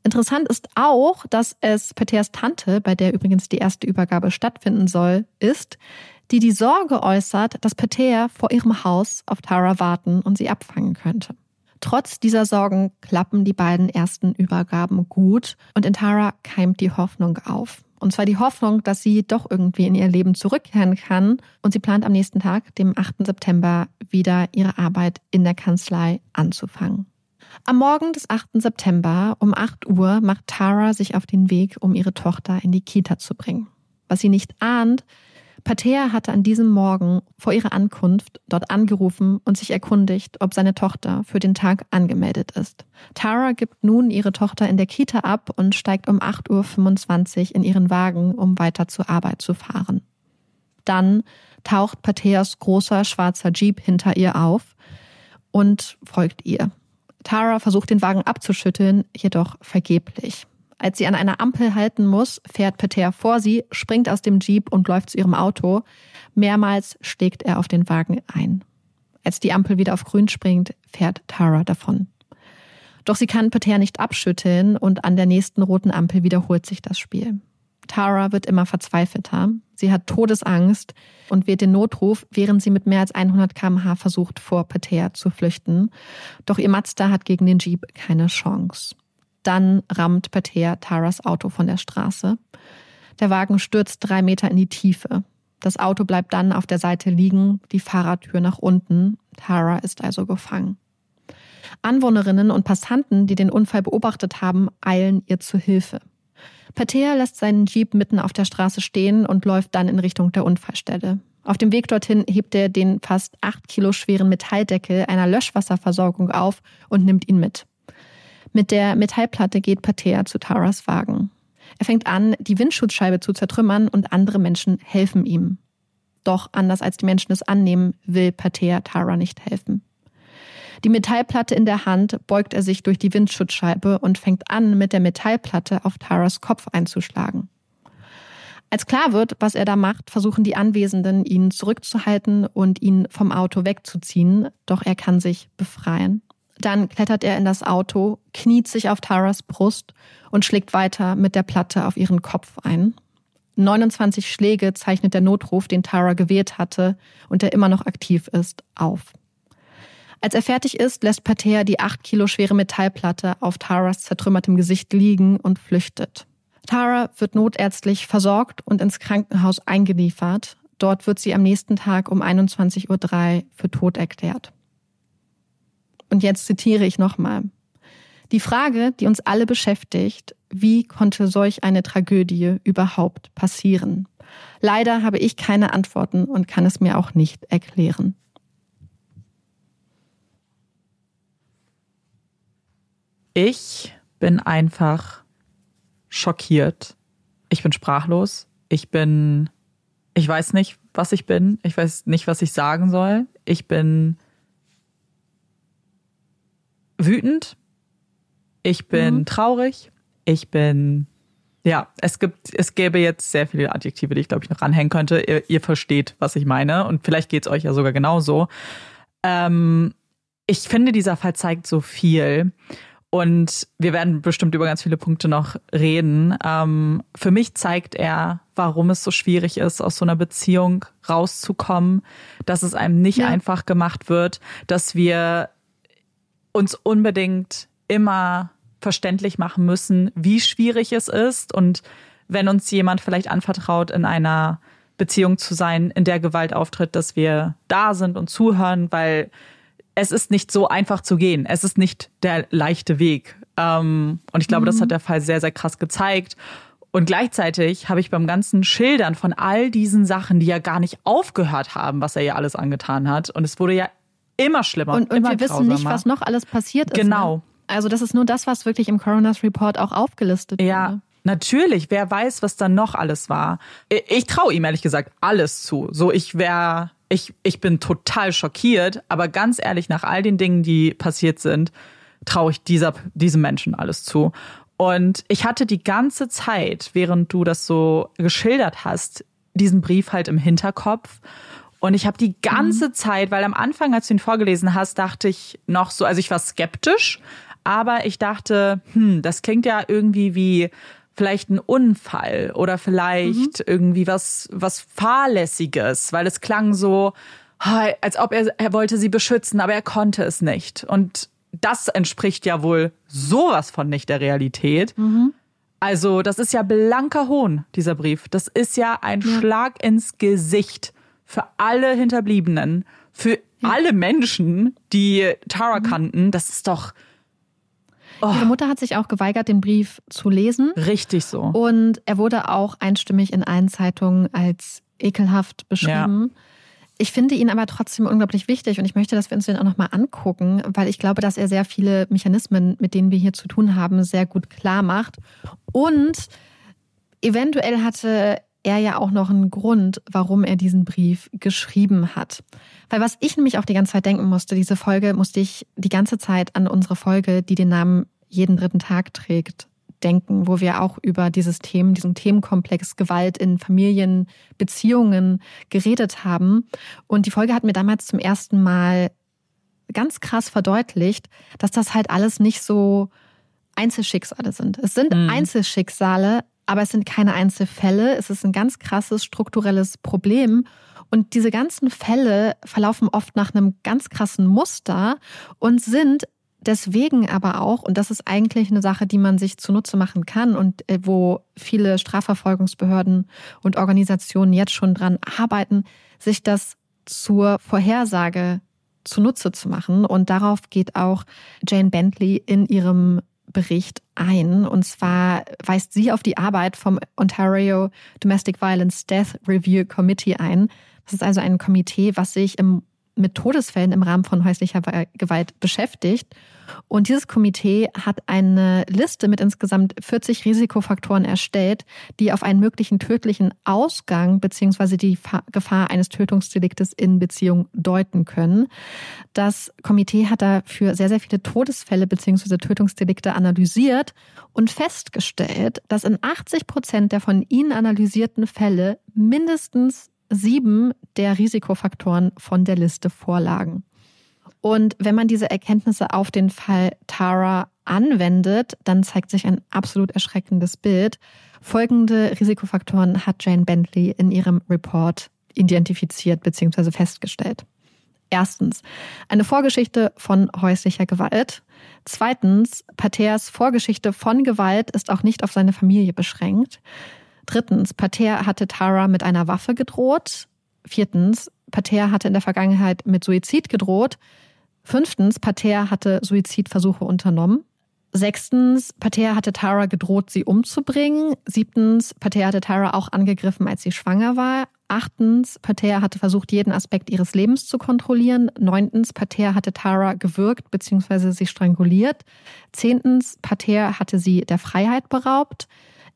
Interessant ist auch, dass es Peters Tante, bei der übrigens die erste Übergabe stattfinden soll, ist, die die Sorge äußert, dass Peter vor ihrem Haus auf Tara warten und sie abfangen könnte. Trotz dieser Sorgen klappen die beiden ersten Übergaben gut und in Tara keimt die Hoffnung auf. Und zwar die Hoffnung, dass sie doch irgendwie in ihr Leben zurückkehren kann. Und sie plant am nächsten Tag, dem 8. September, wieder ihre Arbeit in der Kanzlei anzufangen. Am Morgen des 8. September um 8 Uhr macht Tara sich auf den Weg, um ihre Tochter in die Kita zu bringen. Was sie nicht ahnt, Pater hatte an diesem Morgen vor ihrer Ankunft dort angerufen und sich erkundigt, ob seine Tochter für den Tag angemeldet ist. Tara gibt nun ihre Tochter in der Kita ab und steigt um 8.25 Uhr in ihren Wagen, um weiter zur Arbeit zu fahren. Dann taucht Pateas großer schwarzer Jeep hinter ihr auf und folgt ihr. Tara versucht den Wagen abzuschütteln, jedoch vergeblich. Als sie an einer Ampel halten muss, fährt Peter vor sie, springt aus dem Jeep und läuft zu ihrem Auto. Mehrmals schlägt er auf den Wagen ein. Als die Ampel wieder auf grün springt, fährt Tara davon. Doch sie kann Peter nicht abschütteln und an der nächsten roten Ampel wiederholt sich das Spiel. Tara wird immer verzweifelter. Sie hat Todesangst und wählt den Notruf, während sie mit mehr als 100 km/h versucht, vor Peter zu flüchten. Doch ihr Mazda hat gegen den Jeep keine Chance. Dann rammt Peter Taras Auto von der Straße. Der Wagen stürzt drei Meter in die Tiefe. Das Auto bleibt dann auf der Seite liegen, die Fahrradtür nach unten. Tara ist also gefangen. Anwohnerinnen und Passanten, die den Unfall beobachtet haben, eilen ihr zu Hilfe. Patea lässt seinen Jeep mitten auf der Straße stehen und läuft dann in Richtung der Unfallstelle. Auf dem Weg dorthin hebt er den fast acht Kilo schweren Metalldeckel einer Löschwasserversorgung auf und nimmt ihn mit. Mit der Metallplatte geht Patea zu Taras Wagen. Er fängt an, die Windschutzscheibe zu zertrümmern und andere Menschen helfen ihm. Doch anders als die Menschen es annehmen, will Patea Tara nicht helfen. Die Metallplatte in der Hand beugt er sich durch die Windschutzscheibe und fängt an, mit der Metallplatte auf Taras Kopf einzuschlagen. Als klar wird, was er da macht, versuchen die Anwesenden, ihn zurückzuhalten und ihn vom Auto wegzuziehen, doch er kann sich befreien. Dann klettert er in das Auto, kniet sich auf Taras Brust und schlägt weiter mit der Platte auf ihren Kopf ein. 29 Schläge zeichnet der Notruf, den Tara gewählt hatte und der immer noch aktiv ist, auf. Als er fertig ist, lässt Pater die acht Kilo schwere Metallplatte auf Taras zertrümmertem Gesicht liegen und flüchtet. Tara wird notärztlich versorgt und ins Krankenhaus eingeliefert. Dort wird sie am nächsten Tag um 21.03 Uhr für tot erklärt. Und jetzt zitiere ich nochmal. Die Frage, die uns alle beschäftigt, wie konnte solch eine Tragödie überhaupt passieren? Leider habe ich keine Antworten und kann es mir auch nicht erklären. Ich bin einfach schockiert. Ich bin sprachlos. Ich bin, ich weiß nicht, was ich bin. Ich weiß nicht, was ich sagen soll. Ich bin wütend. Ich bin mhm. traurig. Ich bin, ja, es gibt, es gäbe jetzt sehr viele Adjektive, die ich glaube ich noch ranhängen könnte. Ihr, ihr versteht, was ich meine. Und vielleicht geht es euch ja sogar genauso. Ähm, ich finde, dieser Fall zeigt so viel. Und wir werden bestimmt über ganz viele Punkte noch reden. Ähm, für mich zeigt er, warum es so schwierig ist, aus so einer Beziehung rauszukommen, dass es einem nicht ja. einfach gemacht wird, dass wir uns unbedingt immer verständlich machen müssen, wie schwierig es ist. Und wenn uns jemand vielleicht anvertraut, in einer Beziehung zu sein, in der Gewalt auftritt, dass wir da sind und zuhören, weil es ist nicht so einfach zu gehen. Es ist nicht der leichte Weg. Ähm, und ich glaube, mhm. das hat der Fall sehr, sehr krass gezeigt. Und gleichzeitig habe ich beim ganzen Schildern von all diesen Sachen, die ja gar nicht aufgehört haben, was er ja alles angetan hat. Und es wurde ja immer schlimmer. Und, und immer wir wissen nicht, was noch alles passiert ist. Genau. Ne? Also das ist nur das, was wirklich im Coroner's Report auch aufgelistet Ja, wurde. natürlich. Wer weiß, was da noch alles war. Ich, ich traue ihm ehrlich gesagt alles zu. So, ich wäre, ich, ich bin total schockiert, aber ganz ehrlich, nach all den Dingen, die passiert sind, traue ich dieser, diesem Menschen alles zu. Und ich hatte die ganze Zeit, während du das so geschildert hast, diesen Brief halt im Hinterkopf. Und ich habe die ganze Zeit, weil am Anfang, als du ihn vorgelesen hast, dachte ich noch so, also ich war skeptisch, aber ich dachte, hm, das klingt ja irgendwie wie vielleicht ein Unfall oder vielleicht irgendwie was, was Fahrlässiges, weil es klang so, als ob er, er wollte sie beschützen, aber er konnte es nicht. Und das entspricht ja wohl sowas von nicht der Realität. Also, das ist ja blanker Hohn, dieser Brief. Das ist ja ein Schlag ins Gesicht für alle Hinterbliebenen, für alle Menschen, die Tara kannten. Das ist doch Ihre Mutter hat sich auch geweigert, den Brief zu lesen. richtig so. Und er wurde auch einstimmig in allen Zeitungen als ekelhaft beschrieben. Ich finde ihn aber trotzdem unglaublich wichtig und ich möchte, dass wir uns den auch nochmal angucken, weil ich glaube, dass er sehr viele Mechanismen, mit denen wir hier zu tun haben, sehr gut klar macht. Und eventuell hatte er ja auch noch einen Grund, warum er diesen Brief geschrieben hat. Weil was ich nämlich auch die ganze Zeit denken musste, diese Folge musste ich die ganze Zeit an unsere Folge, die den Namen jeden dritten Tag trägt, denken, wo wir auch über dieses Themen, diesen Themenkomplex Gewalt in Familien, Beziehungen geredet haben. Und die Folge hat mir damals zum ersten Mal ganz krass verdeutlicht, dass das halt alles nicht so Einzelschicksale sind. Es sind Mhm. Einzelschicksale, aber es sind keine Einzelfälle. Es ist ein ganz krasses strukturelles Problem. Und diese ganzen Fälle verlaufen oft nach einem ganz krassen Muster und sind deswegen aber auch, und das ist eigentlich eine Sache, die man sich zunutze machen kann und äh, wo viele Strafverfolgungsbehörden und Organisationen jetzt schon dran arbeiten, sich das zur Vorhersage zunutze zu machen. Und darauf geht auch Jane Bentley in ihrem Bericht ein. Und zwar weist sie auf die Arbeit vom Ontario Domestic Violence Death Review Committee ein. Das ist also ein Komitee, was sich im, mit Todesfällen im Rahmen von häuslicher Gewalt beschäftigt. Und dieses Komitee hat eine Liste mit insgesamt 40 Risikofaktoren erstellt, die auf einen möglichen tödlichen Ausgang beziehungsweise die Fa- Gefahr eines Tötungsdeliktes in Beziehung deuten können. Das Komitee hat dafür sehr, sehr viele Todesfälle beziehungsweise Tötungsdelikte analysiert und festgestellt, dass in 80 Prozent der von ihnen analysierten Fälle mindestens sieben der Risikofaktoren von der Liste vorlagen. Und wenn man diese Erkenntnisse auf den Fall Tara anwendet, dann zeigt sich ein absolut erschreckendes Bild. Folgende Risikofaktoren hat Jane Bentley in ihrem Report identifiziert bzw. festgestellt. Erstens, eine Vorgeschichte von häuslicher Gewalt. Zweitens, Paters Vorgeschichte von Gewalt ist auch nicht auf seine Familie beschränkt. Drittens, Pater hatte Tara mit einer Waffe gedroht. Viertens, Pater hatte in der Vergangenheit mit Suizid gedroht. Fünftens, Pater hatte Suizidversuche unternommen. Sechstens, Pater hatte Tara gedroht, sie umzubringen. Siebtens, Pater hatte Tara auch angegriffen, als sie schwanger war. Achtens, Pater hatte versucht, jeden Aspekt ihres Lebens zu kontrollieren. Neuntens, Pater hatte Tara gewürgt bzw. sie stranguliert. Zehntens, Pater hatte sie der Freiheit beraubt.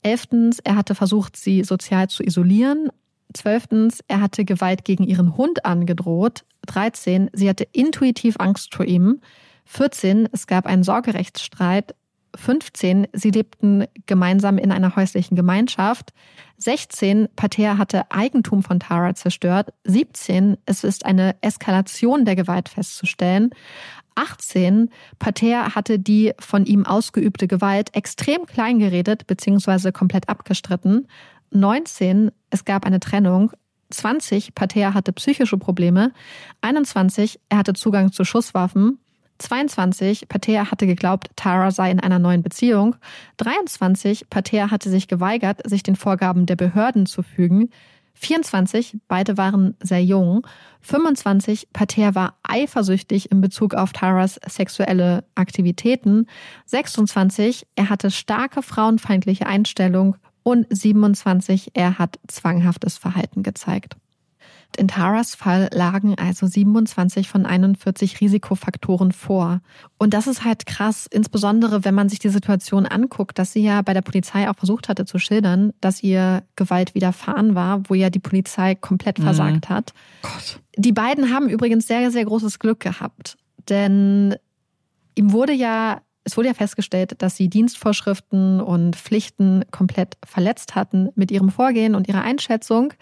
Elftens, er hatte versucht, sie sozial zu isolieren. Zwölftens, er hatte Gewalt gegen ihren Hund angedroht. 13, sie hatte intuitiv Angst vor ihm. 14, es gab einen Sorgerechtsstreit. 15, sie lebten gemeinsam in einer häuslichen Gemeinschaft. 16, Pater hatte Eigentum von Tara zerstört. 17, es ist eine Eskalation der Gewalt festzustellen. 18, Pater hatte die von ihm ausgeübte Gewalt extrem klein geredet bzw. komplett abgestritten. 19, es gab eine Trennung. 20, Pater hatte psychische Probleme. 21, er hatte Zugang zu Schusswaffen. 22, Pater hatte geglaubt, Tara sei in einer neuen Beziehung. 23, Pater hatte sich geweigert, sich den Vorgaben der Behörden zu fügen. 24, beide waren sehr jung. 25, Pater war eifersüchtig in Bezug auf Taras sexuelle Aktivitäten. 26, er hatte starke frauenfeindliche Einstellung. Und 27, er hat zwanghaftes Verhalten gezeigt. In Taras Fall lagen also 27 von 41 Risikofaktoren vor. Und das ist halt krass, insbesondere wenn man sich die Situation anguckt, dass sie ja bei der Polizei auch versucht hatte zu schildern, dass ihr Gewalt widerfahren war, wo ja die Polizei komplett mhm. versagt hat. Gott. Die beiden haben übrigens sehr, sehr großes Glück gehabt. Denn ihm wurde ja es wurde ja festgestellt, dass sie Dienstvorschriften und Pflichten komplett verletzt hatten mit ihrem Vorgehen und ihrer Einschätzung.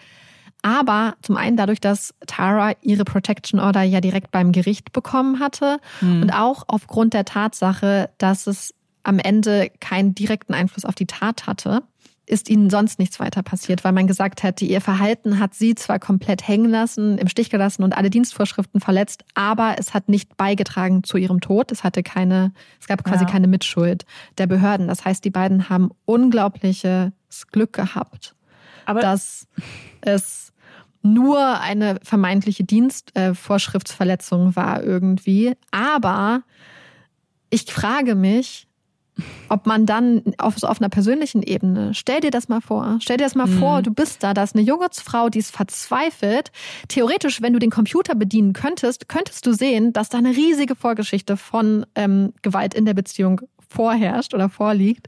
Aber zum einen dadurch, dass Tara ihre Protection Order ja direkt beim Gericht bekommen hatte mhm. und auch aufgrund der Tatsache, dass es am Ende keinen direkten Einfluss auf die Tat hatte ist ihnen sonst nichts weiter passiert, weil man gesagt hätte, ihr Verhalten hat sie zwar komplett hängen lassen, im Stich gelassen und alle Dienstvorschriften verletzt, aber es hat nicht beigetragen zu ihrem Tod. Es hatte keine, es gab quasi ja. keine Mitschuld der Behörden. Das heißt, die beiden haben unglaubliches Glück gehabt, aber dass es nur eine vermeintliche Dienstvorschriftsverletzung war irgendwie. Aber ich frage mich, ob man dann auf, auf einer persönlichen Ebene, stell dir das mal vor, stell dir das mal mhm. vor, du bist da, da ist eine junge Frau, die ist verzweifelt. Theoretisch, wenn du den Computer bedienen könntest, könntest du sehen, dass da eine riesige Vorgeschichte von ähm, Gewalt in der Beziehung vorherrscht oder vorliegt.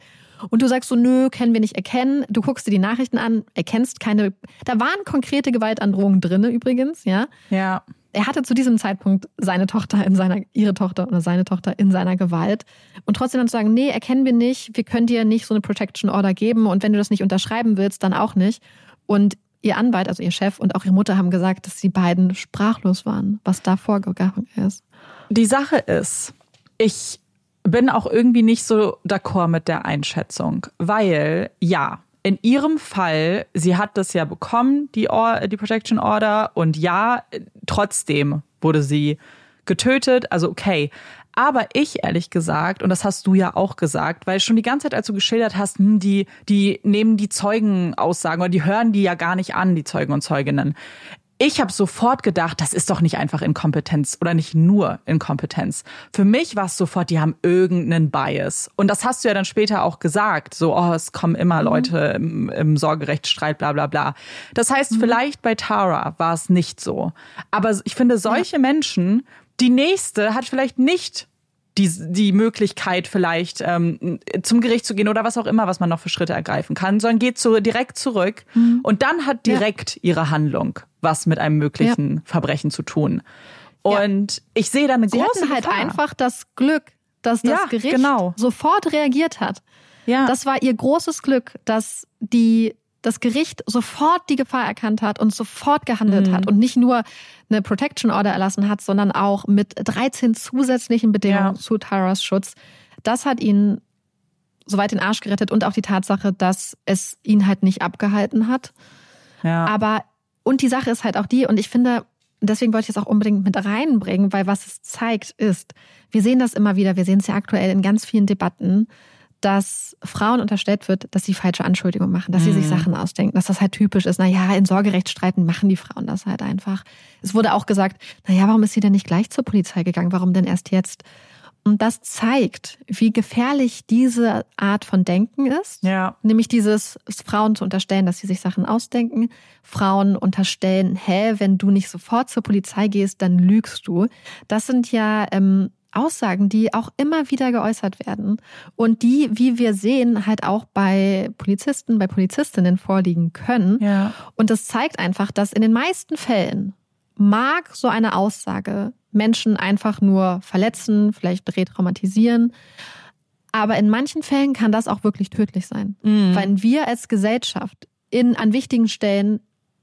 Und du sagst so, nö, können wir nicht erkennen. Du guckst dir die Nachrichten an, erkennst keine. Da waren konkrete Gewaltandrohungen drinne übrigens, ja. Ja er hatte zu diesem Zeitpunkt seine Tochter in seiner, ihre Tochter oder seine Tochter in seiner Gewalt. Und trotzdem dann zu sagen, nee, erkennen wir nicht, wir können dir nicht so eine Protection Order geben und wenn du das nicht unterschreiben willst, dann auch nicht. Und ihr Anwalt, also ihr Chef und auch ihre Mutter haben gesagt, dass sie beiden sprachlos waren, was da vorgegangen ist. Die Sache ist, ich bin auch irgendwie nicht so d'accord mit der Einschätzung, weil ja, in ihrem Fall, sie hat das ja bekommen, die, Or die Protection Order, und ja, trotzdem wurde sie getötet. Also okay. Aber ich ehrlich gesagt, und das hast du ja auch gesagt, weil schon die ganze Zeit, als du geschildert hast, hm, die, die nehmen die Zeugenaussagen oder die hören die ja gar nicht an, die Zeugen und Zeuginnen ich habe sofort gedacht, das ist doch nicht einfach Inkompetenz oder nicht nur Inkompetenz. Für mich war es sofort, die haben irgendeinen Bias. Und das hast du ja dann später auch gesagt. So, oh, es kommen immer mhm. Leute im, im Sorgerechtsstreit, bla bla bla. Das heißt, mhm. vielleicht bei Tara war es nicht so. Aber ich finde, solche ja. Menschen, die nächste hat vielleicht nicht die, die Möglichkeit, vielleicht ähm, zum Gericht zu gehen oder was auch immer, was man noch für Schritte ergreifen kann, sondern geht zu, direkt zurück mhm. und dann hat direkt ja. ihre Handlung was mit einem möglichen ja. Verbrechen zu tun. Und ja. ich sehe da eine Sie große hatten halt Gefahr. einfach das Glück, dass das Gericht genau. sofort reagiert hat. Ja. Das war ihr großes Glück, dass die das Gericht sofort die Gefahr erkannt hat und sofort gehandelt mhm. hat und nicht nur eine Protection Order erlassen hat, sondern auch mit 13 zusätzlichen Bedingungen ja. zu Taras Schutz. Das hat ihn soweit den Arsch gerettet und auch die Tatsache, dass es ihn halt nicht abgehalten hat. Ja. Aber, und die Sache ist halt auch die, und ich finde, deswegen wollte ich es auch unbedingt mit reinbringen, weil was es zeigt ist, wir sehen das immer wieder, wir sehen es ja aktuell in ganz vielen Debatten, dass Frauen unterstellt wird, dass sie falsche Anschuldigungen machen, dass sie sich mhm. Sachen ausdenken, dass das halt typisch ist. Naja, in Sorgerechtsstreiten machen die Frauen das halt einfach. Es wurde auch gesagt, naja, warum ist sie denn nicht gleich zur Polizei gegangen? Warum denn erst jetzt? Und das zeigt, wie gefährlich diese Art von Denken ist. Ja. Nämlich dieses Frauen zu unterstellen, dass sie sich Sachen ausdenken. Frauen unterstellen, hä, wenn du nicht sofort zur Polizei gehst, dann lügst du. Das sind ja ähm, Aussagen, die auch immer wieder geäußert werden und die, wie wir sehen, halt auch bei Polizisten, bei Polizistinnen vorliegen können. Ja. Und das zeigt einfach, dass in den meisten Fällen mag so eine Aussage Menschen einfach nur verletzen, vielleicht retraumatisieren. Aber in manchen Fällen kann das auch wirklich tödlich sein. Mhm. Weil wir als Gesellschaft in, an wichtigen Stellen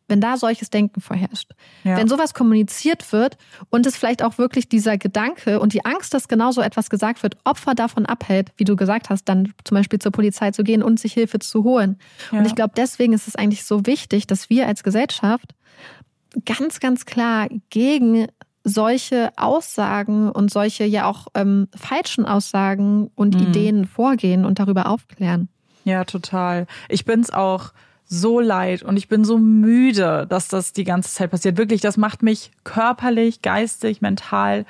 wenn da solches Denken vorherrscht. Ja. Wenn sowas kommuniziert wird und es vielleicht auch wirklich dieser Gedanke und die Angst, dass genau so etwas gesagt wird, Opfer davon abhält, wie du gesagt hast, dann zum Beispiel zur Polizei zu gehen und sich Hilfe zu holen. Ja. Und ich glaube, deswegen ist es eigentlich so wichtig, dass wir als Gesellschaft ganz, ganz klar gegen solche Aussagen und solche ja auch ähm, falschen Aussagen und mhm. Ideen vorgehen und darüber aufklären. Ja, total. Ich bin's auch so leid und ich bin so müde, dass das die ganze Zeit passiert. Wirklich, das macht mich körperlich, geistig, mental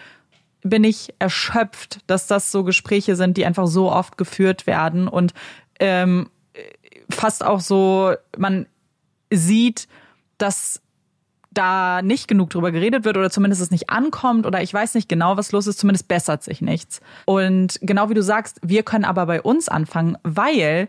bin ich erschöpft, dass das so Gespräche sind, die einfach so oft geführt werden und ähm, fast auch so, man sieht, dass da nicht genug drüber geredet wird oder zumindest es nicht ankommt oder ich weiß nicht genau, was los ist, zumindest bessert sich nichts. Und genau wie du sagst, wir können aber bei uns anfangen, weil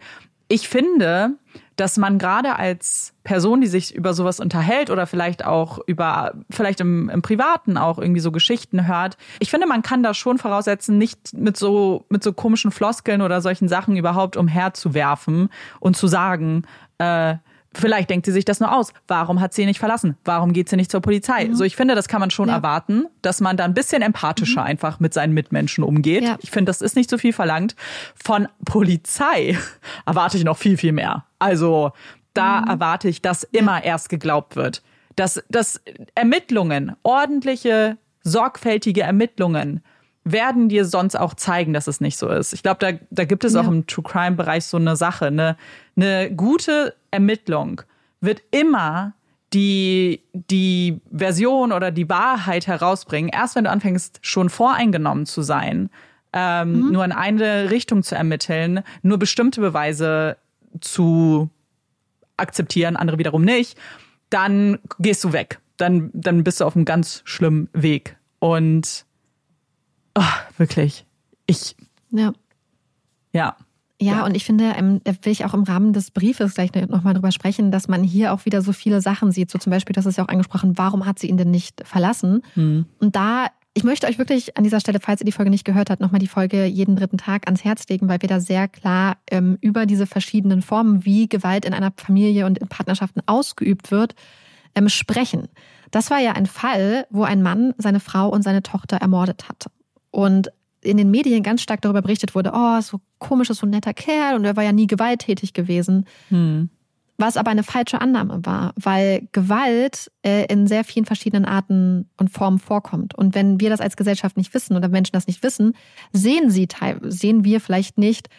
ich finde, dass man gerade als Person, die sich über sowas unterhält oder vielleicht auch über, vielleicht im, im Privaten auch irgendwie so Geschichten hört, ich finde, man kann da schon voraussetzen, nicht mit so, mit so komischen Floskeln oder solchen Sachen überhaupt umherzuwerfen und zu sagen, äh, Vielleicht denkt sie sich das nur aus. Warum hat sie ihn nicht verlassen? Warum geht sie nicht zur Polizei? Mhm. So, ich finde, das kann man schon ja. erwarten, dass man da ein bisschen empathischer mhm. einfach mit seinen Mitmenschen umgeht. Ja. Ich finde, das ist nicht so viel verlangt. Von Polizei erwarte ich noch viel, viel mehr. Also, da mhm. erwarte ich, dass immer erst geglaubt wird. Dass, dass Ermittlungen, ordentliche, sorgfältige Ermittlungen, werden dir sonst auch zeigen, dass es nicht so ist. Ich glaube, da, da gibt es ja. auch im True Crime Bereich so eine Sache. Eine, eine gute Ermittlung wird immer die, die Version oder die Wahrheit herausbringen, erst wenn du anfängst, schon voreingenommen zu sein, ähm, mhm. nur in eine Richtung zu ermitteln, nur bestimmte Beweise zu akzeptieren, andere wiederum nicht, dann gehst du weg. Dann, dann bist du auf einem ganz schlimmen Weg. Und oh, wirklich, ich. Ja. Ja. Ja, und ich finde, ähm, da will ich auch im Rahmen des Briefes gleich nochmal drüber sprechen, dass man hier auch wieder so viele Sachen sieht. So zum Beispiel, das ist ja auch angesprochen, warum hat sie ihn denn nicht verlassen? Mhm. Und da, ich möchte euch wirklich an dieser Stelle, falls ihr die Folge nicht gehört habt, nochmal die Folge jeden dritten Tag ans Herz legen, weil wir da sehr klar ähm, über diese verschiedenen Formen, wie Gewalt in einer Familie und in Partnerschaften ausgeübt wird, ähm, sprechen. Das war ja ein Fall, wo ein Mann seine Frau und seine Tochter ermordet hat. Und in den Medien ganz stark darüber berichtet wurde, oh, so komisch ist so ein netter Kerl und er war ja nie gewalttätig gewesen. Hm. Was aber eine falsche Annahme war, weil Gewalt äh, in sehr vielen verschiedenen Arten und Formen vorkommt. Und wenn wir das als Gesellschaft nicht wissen oder Menschen das nicht wissen, sehen sie, sehen wir vielleicht nicht,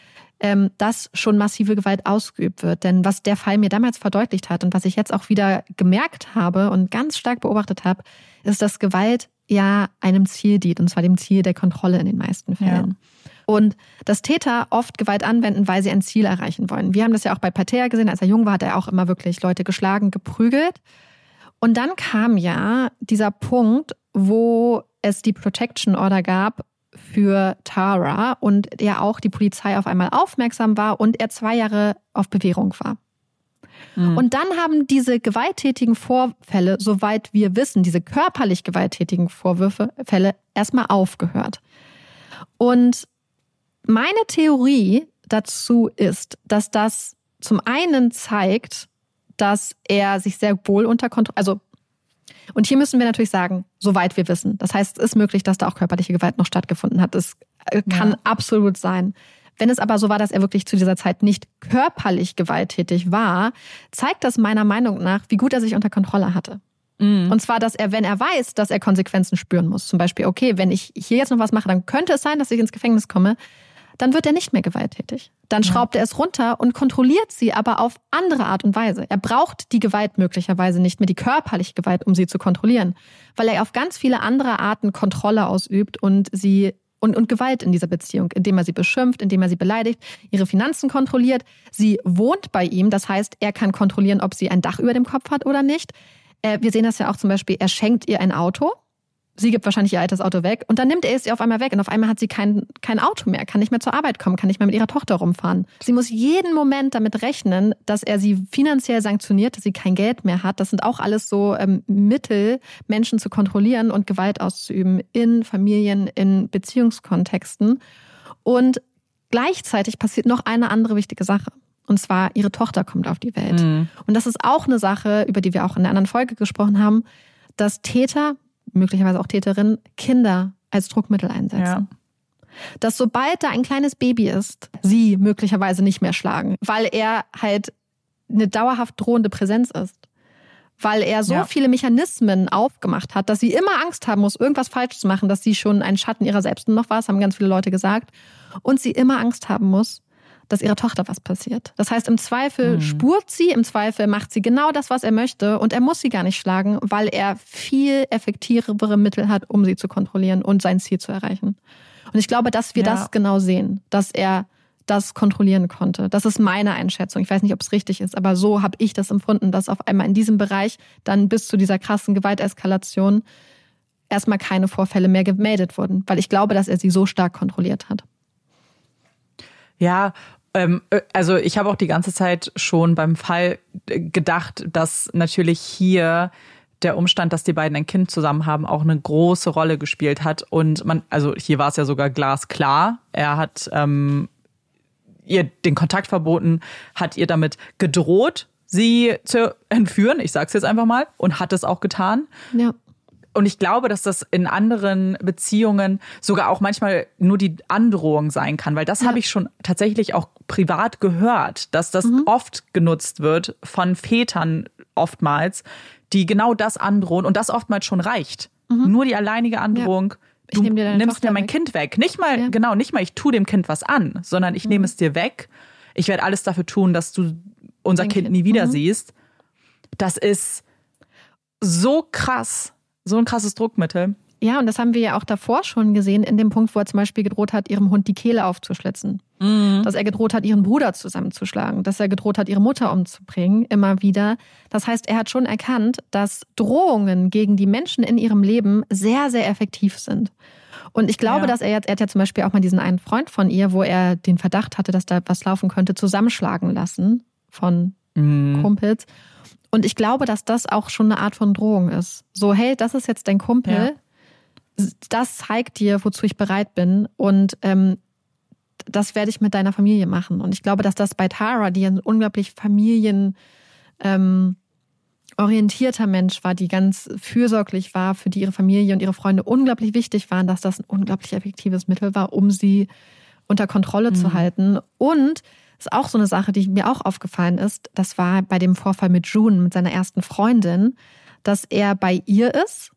ähm, dass schon massive Gewalt ausgeübt wird. Denn was der Fall mir damals verdeutlicht hat und was ich jetzt auch wieder gemerkt habe und ganz stark beobachtet habe, ist, dass Gewalt ja einem Ziel dient, und zwar dem Ziel der Kontrolle in den meisten Fällen. Ja. Und dass Täter oft Gewalt anwenden, weil sie ein Ziel erreichen wollen. Wir haben das ja auch bei Pater gesehen, als er jung war, hat er auch immer wirklich Leute geschlagen, geprügelt. Und dann kam ja dieser Punkt, wo es die Protection Order gab für Tara und ja auch die Polizei auf einmal aufmerksam war und er zwei Jahre auf Bewährung war. Mhm. Und dann haben diese gewalttätigen Vorfälle, soweit wir wissen, diese körperlich gewalttätigen Vorwürfe, Fälle erstmal aufgehört. Und meine Theorie dazu ist, dass das zum einen zeigt, dass er sich sehr wohl unter Kontrolle, also und hier müssen wir natürlich sagen, soweit wir wissen. Das heißt, es ist möglich, dass da auch körperliche Gewalt noch stattgefunden hat. Es kann ja. absolut sein. Wenn es aber so war, dass er wirklich zu dieser Zeit nicht körperlich gewalttätig war, zeigt das meiner Meinung nach, wie gut er sich unter Kontrolle hatte. Mhm. Und zwar, dass er, wenn er weiß, dass er Konsequenzen spüren muss, zum Beispiel, okay, wenn ich hier jetzt noch was mache, dann könnte es sein, dass ich ins Gefängnis komme, dann wird er nicht mehr gewalttätig. Dann schraubt er es runter und kontrolliert sie aber auf andere Art und Weise. Er braucht die Gewalt möglicherweise nicht mehr, die körperliche Gewalt, um sie zu kontrollieren, weil er auf ganz viele andere Arten Kontrolle ausübt und sie und, und Gewalt in dieser Beziehung, indem er sie beschimpft, indem er sie beleidigt, ihre Finanzen kontrolliert. Sie wohnt bei ihm, das heißt, er kann kontrollieren, ob sie ein Dach über dem Kopf hat oder nicht. Äh, wir sehen das ja auch zum Beispiel, er schenkt ihr ein Auto, Sie gibt wahrscheinlich ihr altes Auto weg und dann nimmt er es ihr auf einmal weg und auf einmal hat sie kein, kein Auto mehr, kann nicht mehr zur Arbeit kommen, kann nicht mehr mit ihrer Tochter rumfahren. Sie muss jeden Moment damit rechnen, dass er sie finanziell sanktioniert, dass sie kein Geld mehr hat. Das sind auch alles so ähm, Mittel, Menschen zu kontrollieren und Gewalt auszuüben in Familien, in Beziehungskontexten. Und gleichzeitig passiert noch eine andere wichtige Sache. Und zwar, ihre Tochter kommt auf die Welt. Mhm. Und das ist auch eine Sache, über die wir auch in der anderen Folge gesprochen haben, dass Täter möglicherweise auch Täterinnen, Kinder als Druckmittel einsetzen. Ja. Dass sobald da ein kleines Baby ist, sie möglicherweise nicht mehr schlagen, weil er halt eine dauerhaft drohende Präsenz ist. Weil er so ja. viele Mechanismen aufgemacht hat, dass sie immer Angst haben muss, irgendwas falsch zu machen, dass sie schon ein Schatten ihrer selbst noch war, das haben ganz viele Leute gesagt. Und sie immer Angst haben muss, dass ihrer Tochter was passiert. Das heißt, im Zweifel mhm. spurt sie, im Zweifel macht sie genau das, was er möchte und er muss sie gar nicht schlagen, weil er viel effektivere Mittel hat, um sie zu kontrollieren und sein Ziel zu erreichen. Und ich glaube, dass wir ja. das genau sehen, dass er das kontrollieren konnte. Das ist meine Einschätzung. Ich weiß nicht, ob es richtig ist, aber so habe ich das empfunden, dass auf einmal in diesem Bereich dann bis zu dieser krassen Gewalteskalation erstmal keine Vorfälle mehr gemeldet wurden, weil ich glaube, dass er sie so stark kontrolliert hat. Ja, ähm, äh, also ich habe auch die ganze Zeit schon beim Fall äh, gedacht, dass natürlich hier der Umstand, dass die beiden ein Kind zusammen haben, auch eine große Rolle gespielt hat. Und man, also hier war es ja sogar glasklar. Er hat ähm, ihr den Kontakt verboten, hat ihr damit gedroht, sie zu entführen. Ich sag's jetzt einfach mal und hat es auch getan. Ja. Und ich glaube, dass das in anderen Beziehungen sogar auch manchmal nur die Androhung sein kann, weil das ja. habe ich schon tatsächlich auch privat gehört, dass das mhm. oft genutzt wird von Vätern oftmals, die genau das androhen und das oftmals schon reicht. Mhm. Nur die alleinige Androhung. Ja. Du nehm nimmst Tochter mir mein weg. Kind weg. Nicht mal, ja. genau, nicht mal ich tue dem Kind was an, sondern ich mhm. nehme es dir weg. Ich werde alles dafür tun, dass du unser kind, kind, nie wieder mhm. siehst. Das ist so krass, so ein krasses Druckmittel. Ja, und das haben wir ja auch davor schon gesehen, in dem Punkt, wo er zum Beispiel gedroht hat, ihrem Hund die Kehle aufzuschlitzen. Mhm. Dass er gedroht hat, ihren Bruder zusammenzuschlagen. Dass er gedroht hat, ihre Mutter umzubringen, immer wieder. Das heißt, er hat schon erkannt, dass Drohungen gegen die Menschen in ihrem Leben sehr, sehr effektiv sind. Und ich glaube, ja. dass er jetzt, er hat ja zum Beispiel auch mal diesen einen Freund von ihr, wo er den Verdacht hatte, dass da was laufen könnte, zusammenschlagen lassen von mhm. Kumpels. Und ich glaube, dass das auch schon eine Art von Drohung ist. So, hey, das ist jetzt dein Kumpel. Ja das zeigt dir, wozu ich bereit bin. Und ähm, das werde ich mit deiner Familie machen. Und ich glaube, dass das bei Tara, die ein unglaublich familienorientierter ähm, Mensch war, die ganz fürsorglich war, für die ihre Familie und ihre Freunde unglaublich wichtig waren, dass das ein unglaublich effektives Mittel war, um sie unter Kontrolle mhm. zu halten. Und ist auch so eine Sache, die mir auch aufgefallen ist. Das war bei dem Vorfall mit June, mit seiner ersten Freundin, dass er bei ihr ist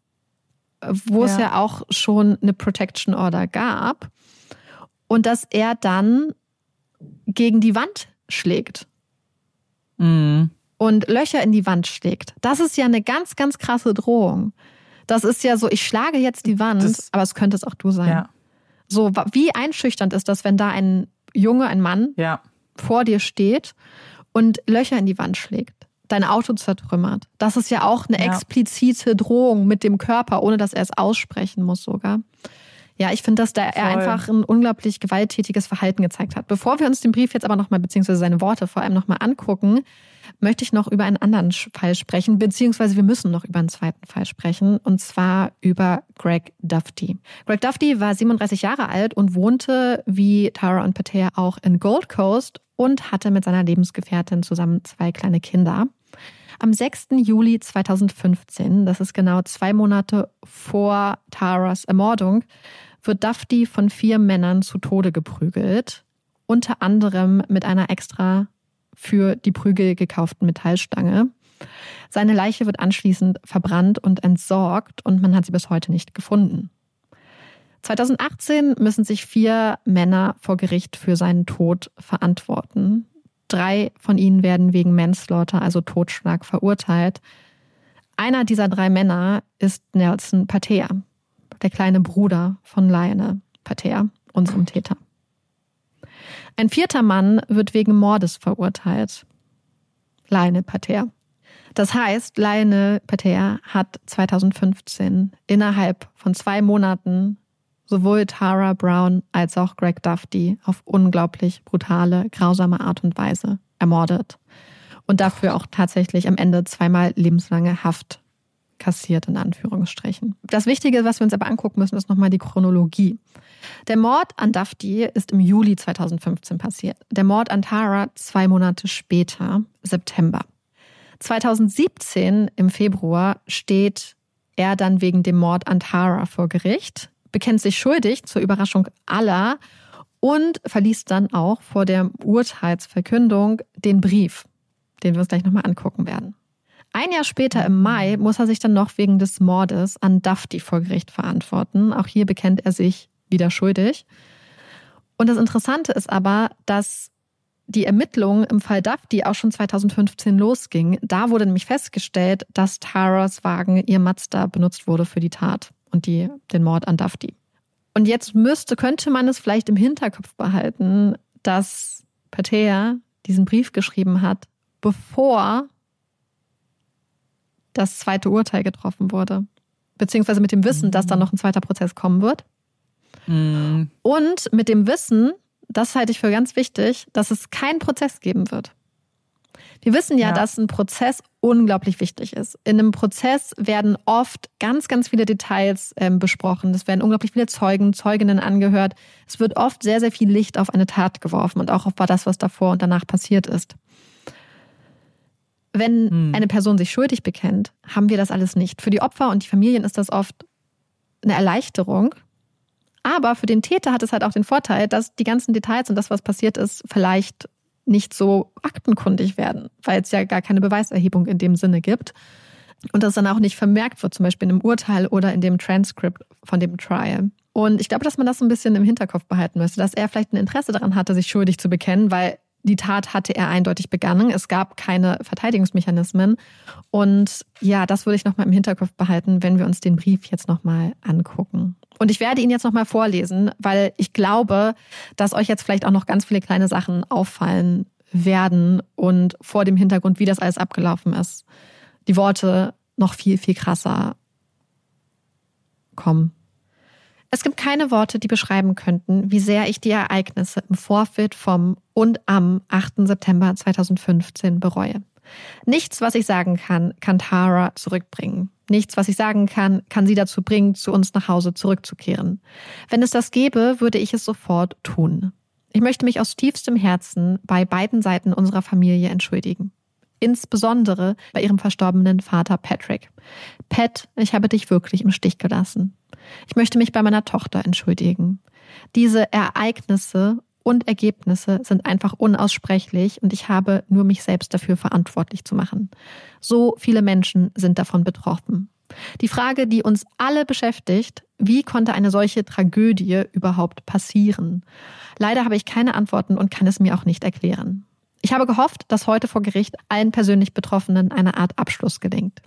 wo ja. es ja auch schon eine Protection Order gab. Und dass er dann gegen die Wand schlägt. Mhm. Und Löcher in die Wand schlägt. Das ist ja eine ganz, ganz krasse Drohung. Das ist ja so, ich schlage jetzt die Wand, das, aber es könnte es auch du sein. Ja. So, wie einschüchternd ist das, wenn da ein Junge, ein Mann ja. Vor dir steht und Löcher in die Wand schlägt? dein Auto zertrümmert. Das ist ja auch eine ja. explizite Drohung mit dem Körper, ohne dass er es aussprechen muss sogar. Ja, ich finde, dass da er einfach ein unglaublich gewalttätiges Verhalten gezeigt hat. Bevor wir uns den Brief jetzt aber nochmal, beziehungsweise seine Worte vor allem nochmal angucken, möchte ich noch über einen anderen Fall sprechen, beziehungsweise wir müssen noch über einen zweiten Fall sprechen, und zwar über Greg Dufty. Greg Dufty war 37 Jahre alt und wohnte, wie Tara und Patea, auch in Gold Coast und hatte mit seiner Lebensgefährtin zusammen zwei kleine Kinder. Am 6. Juli 2015, das ist genau zwei Monate vor Taras Ermordung, wird Dufty von vier Männern zu Tode geprügelt, unter anderem mit einer extra für die Prügel gekauften Metallstange. Seine Leiche wird anschließend verbrannt und entsorgt und man hat sie bis heute nicht gefunden. 2018 müssen sich vier Männer vor Gericht für seinen Tod verantworten. Drei von ihnen werden wegen Manslaughter, also Totschlag, verurteilt. Einer dieser drei Männer ist Nelson Patea, der kleine Bruder von Lionel Patea, unserem Täter. Ein vierter Mann wird wegen Mordes verurteilt. Lionel Patea. Das heißt, Lionel Patea hat 2015 innerhalb von zwei Monaten sowohl Tara Brown als auch Greg Dufty auf unglaublich brutale, grausame Art und Weise ermordet. Und dafür auch tatsächlich am Ende zweimal lebenslange Haft kassiert, in Anführungsstrichen. Das Wichtige, was wir uns aber angucken müssen, ist nochmal die Chronologie. Der Mord an Dufty ist im Juli 2015 passiert. Der Mord an Tara zwei Monate später, September. 2017 im Februar steht er dann wegen dem Mord an Tara vor Gericht bekennt sich schuldig zur Überraschung aller und verliest dann auch vor der Urteilsverkündung den Brief, den wir uns gleich nochmal angucken werden. Ein Jahr später im Mai muss er sich dann noch wegen des Mordes an Dufty vor Gericht verantworten. Auch hier bekennt er sich wieder schuldig. Und das Interessante ist aber, dass die Ermittlungen im Fall Dufty auch schon 2015 losgingen. Da wurde nämlich festgestellt, dass Taras Wagen, ihr Mazda, benutzt wurde für die Tat und die, den Mord an Dafti. Und jetzt müsste, könnte man es vielleicht im Hinterkopf behalten, dass Patea diesen Brief geschrieben hat, bevor das zweite Urteil getroffen wurde. Beziehungsweise mit dem Wissen, dass dann noch ein zweiter Prozess kommen wird. Mhm. Und mit dem Wissen, das halte ich für ganz wichtig, dass es keinen Prozess geben wird. Wir wissen ja, Ja. dass ein Prozess unglaublich wichtig ist. In einem Prozess werden oft ganz, ganz viele Details ähm, besprochen. Es werden unglaublich viele Zeugen, Zeuginnen angehört. Es wird oft sehr, sehr viel Licht auf eine Tat geworfen und auch auf das, was davor und danach passiert ist. Wenn Hm. eine Person sich schuldig bekennt, haben wir das alles nicht. Für die Opfer und die Familien ist das oft eine Erleichterung. Aber für den Täter hat es halt auch den Vorteil, dass die ganzen Details und das, was passiert ist, vielleicht nicht so aktenkundig werden, weil es ja gar keine Beweiserhebung in dem Sinne gibt. Und das dann auch nicht vermerkt wird, zum Beispiel in einem Urteil oder in dem Transkript von dem Trial. Und ich glaube, dass man das so ein bisschen im Hinterkopf behalten müsste, dass er vielleicht ein Interesse daran hatte, sich schuldig zu bekennen, weil die Tat hatte er eindeutig begangen. Es gab keine Verteidigungsmechanismen. Und ja, das würde ich nochmal im Hinterkopf behalten, wenn wir uns den Brief jetzt nochmal angucken. Und ich werde ihn jetzt nochmal vorlesen, weil ich glaube, dass euch jetzt vielleicht auch noch ganz viele kleine Sachen auffallen werden und vor dem Hintergrund, wie das alles abgelaufen ist, die Worte noch viel, viel krasser kommen. Es gibt keine Worte, die beschreiben könnten, wie sehr ich die Ereignisse im Vorfeld vom und am 8. September 2015 bereue. Nichts, was ich sagen kann, kann Tara zurückbringen. Nichts, was ich sagen kann, kann sie dazu bringen, zu uns nach Hause zurückzukehren. Wenn es das gäbe, würde ich es sofort tun. Ich möchte mich aus tiefstem Herzen bei beiden Seiten unserer Familie entschuldigen. Insbesondere bei ihrem verstorbenen Vater Patrick. Pat, ich habe dich wirklich im Stich gelassen. Ich möchte mich bei meiner Tochter entschuldigen. Diese Ereignisse und Ergebnisse sind einfach unaussprechlich und ich habe nur mich selbst dafür verantwortlich zu machen. So viele Menschen sind davon betroffen. Die Frage, die uns alle beschäftigt, wie konnte eine solche Tragödie überhaupt passieren? Leider habe ich keine Antworten und kann es mir auch nicht erklären. Ich habe gehofft, dass heute vor Gericht allen persönlich Betroffenen eine Art Abschluss gelingt.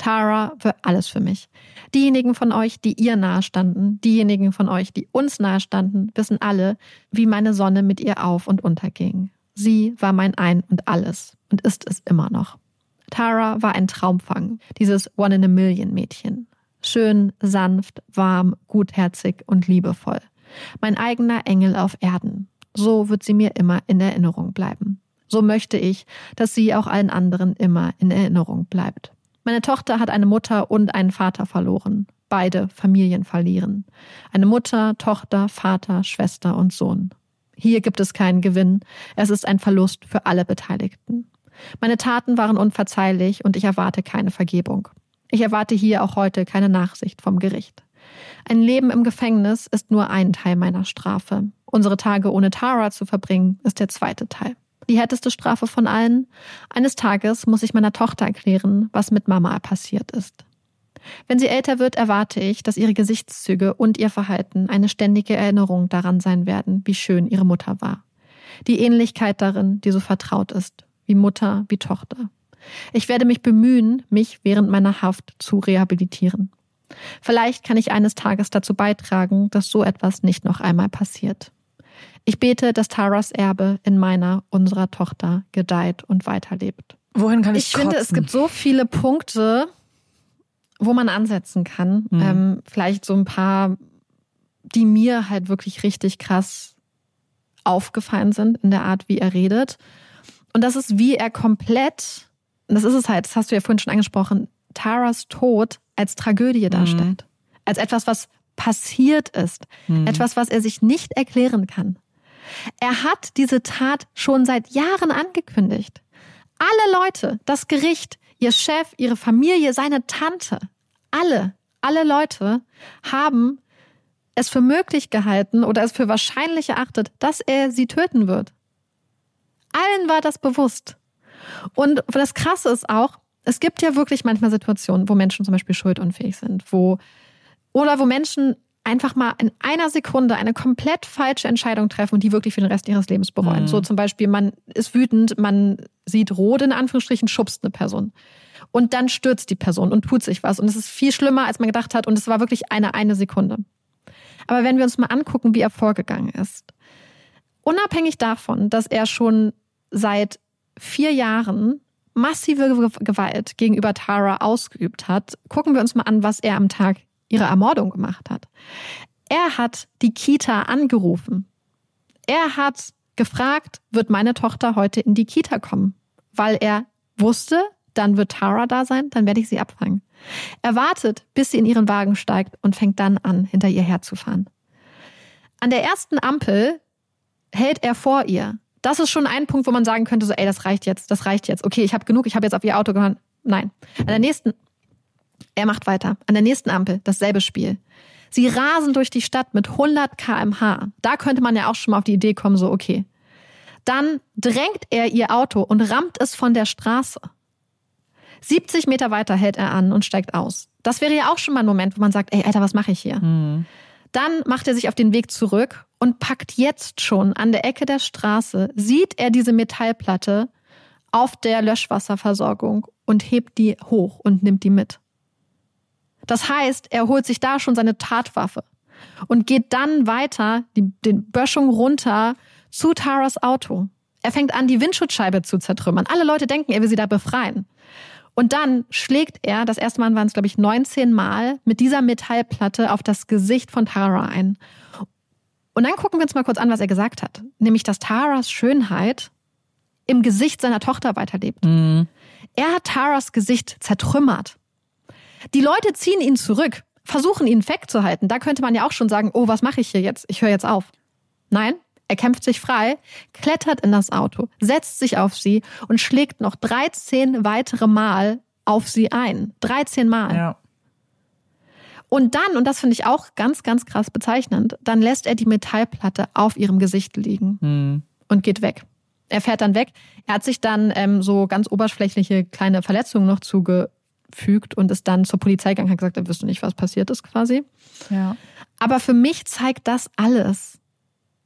Tara war alles für mich. Diejenigen von euch, die ihr nahestanden, diejenigen von euch, die uns nahestanden, wissen alle, wie meine Sonne mit ihr auf und unterging. Sie war mein Ein und alles und ist es immer noch. Tara war ein Traumfang, dieses One in a Million Mädchen. Schön, sanft, warm, gutherzig und liebevoll. Mein eigener Engel auf Erden. So wird sie mir immer in Erinnerung bleiben. So möchte ich, dass sie auch allen anderen immer in Erinnerung bleibt. Meine Tochter hat eine Mutter und einen Vater verloren. Beide Familien verlieren. Eine Mutter, Tochter, Vater, Schwester und Sohn. Hier gibt es keinen Gewinn. Es ist ein Verlust für alle Beteiligten. Meine Taten waren unverzeihlich und ich erwarte keine Vergebung. Ich erwarte hier auch heute keine Nachsicht vom Gericht. Ein Leben im Gefängnis ist nur ein Teil meiner Strafe. Unsere Tage ohne Tara zu verbringen, ist der zweite Teil. Die härteste Strafe von allen? Eines Tages muss ich meiner Tochter erklären, was mit Mama passiert ist. Wenn sie älter wird, erwarte ich, dass ihre Gesichtszüge und ihr Verhalten eine ständige Erinnerung daran sein werden, wie schön ihre Mutter war. Die Ähnlichkeit darin, die so vertraut ist, wie Mutter, wie Tochter. Ich werde mich bemühen, mich während meiner Haft zu rehabilitieren. Vielleicht kann ich eines Tages dazu beitragen, dass so etwas nicht noch einmal passiert. Ich bete, dass Taras Erbe in meiner, unserer Tochter gedeiht und weiterlebt. Wohin kann ich, Ich finde, es kotzen? gibt so viele Punkte, wo man ansetzen kann. Mhm. Ähm, vielleicht so ein paar, die mir halt wirklich richtig krass aufgefallen sind in der Art, wie er redet. Und das ist, wie er komplett, das ist es halt, das hast du ja vorhin schon angesprochen, Taras Tod als Tragödie darstellt. Als etwas, was passiert ist. Mhm. Etwas, was er sich nicht erklären kann. Er hat diese Tat schon seit Jahren angekündigt. Alle Leute, das Gericht, ihr Chef, ihre Familie, seine Tante, alle, alle Leute haben es für möglich gehalten oder es für wahrscheinlich erachtet, dass er sie töten wird. Allen war das bewusst. Und das Krasse ist auch, es gibt ja wirklich manchmal Situationen, wo Menschen zum Beispiel schuldunfähig sind, wo oder wo Menschen einfach mal in einer Sekunde eine komplett falsche Entscheidung treffen und die wirklich für den Rest ihres Lebens bereuen. Mhm. So zum Beispiel, man ist wütend, man sieht rot in Anführungsstrichen, schubst eine Person. Und dann stürzt die Person und tut sich was. Und es ist viel schlimmer, als man gedacht hat. Und es war wirklich eine, eine Sekunde. Aber wenn wir uns mal angucken, wie er vorgegangen ist. unabhängig davon, dass er schon seit vier Jahren massive Gewalt gegenüber Tara ausgeübt hat, gucken wir uns mal an, was er am Tag ihrer Ermordung gemacht hat. Er hat die Kita angerufen. Er hat gefragt, wird meine Tochter heute in die Kita kommen? Weil er wusste, dann wird Tara da sein, dann werde ich sie abfangen. Er wartet, bis sie in ihren Wagen steigt und fängt dann an, hinter ihr herzufahren. An der ersten Ampel hält er vor ihr. Das ist schon ein Punkt, wo man sagen könnte, so, ey, das reicht jetzt, das reicht jetzt. Okay, ich habe genug, ich habe jetzt auf ihr Auto gehört. Nein. An der nächsten, er macht weiter. An der nächsten Ampel dasselbe Spiel. Sie rasen durch die Stadt mit 100 kmh. Da könnte man ja auch schon mal auf die Idee kommen, so, okay. Dann drängt er ihr Auto und rammt es von der Straße. 70 Meter weiter hält er an und steigt aus. Das wäre ja auch schon mal ein Moment, wo man sagt, ey, Alter, was mache ich hier? Mhm. Dann macht er sich auf den Weg zurück und packt jetzt schon an der Ecke der Straße, sieht er diese Metallplatte auf der Löschwasserversorgung und hebt die hoch und nimmt die mit. Das heißt, er holt sich da schon seine Tatwaffe und geht dann weiter, die, den Böschung runter zu Taras Auto. Er fängt an, die Windschutzscheibe zu zertrümmern. Alle Leute denken, er will sie da befreien. Und dann schlägt er, das erste Mal waren es, glaube ich, 19 Mal mit dieser Metallplatte auf das Gesicht von Tara ein. Und dann gucken wir uns mal kurz an, was er gesagt hat. Nämlich, dass Taras Schönheit im Gesicht seiner Tochter weiterlebt. Mhm. Er hat Taras Gesicht zertrümmert. Die Leute ziehen ihn zurück, versuchen ihn wegzuhalten. Da könnte man ja auch schon sagen, oh, was mache ich hier jetzt? Ich höre jetzt auf. Nein, er kämpft sich frei, klettert in das Auto, setzt sich auf sie und schlägt noch 13 weitere Mal auf sie ein. 13 Mal. Ja. Und dann, und das finde ich auch ganz, ganz krass bezeichnend, dann lässt er die Metallplatte auf ihrem Gesicht liegen mhm. und geht weg. Er fährt dann weg. Er hat sich dann ähm, so ganz oberflächliche kleine Verletzungen noch zugefügt und ist dann zur Polizei gegangen hat gesagt, er wüsste nicht, was passiert ist quasi. Ja. Aber für mich zeigt das alles,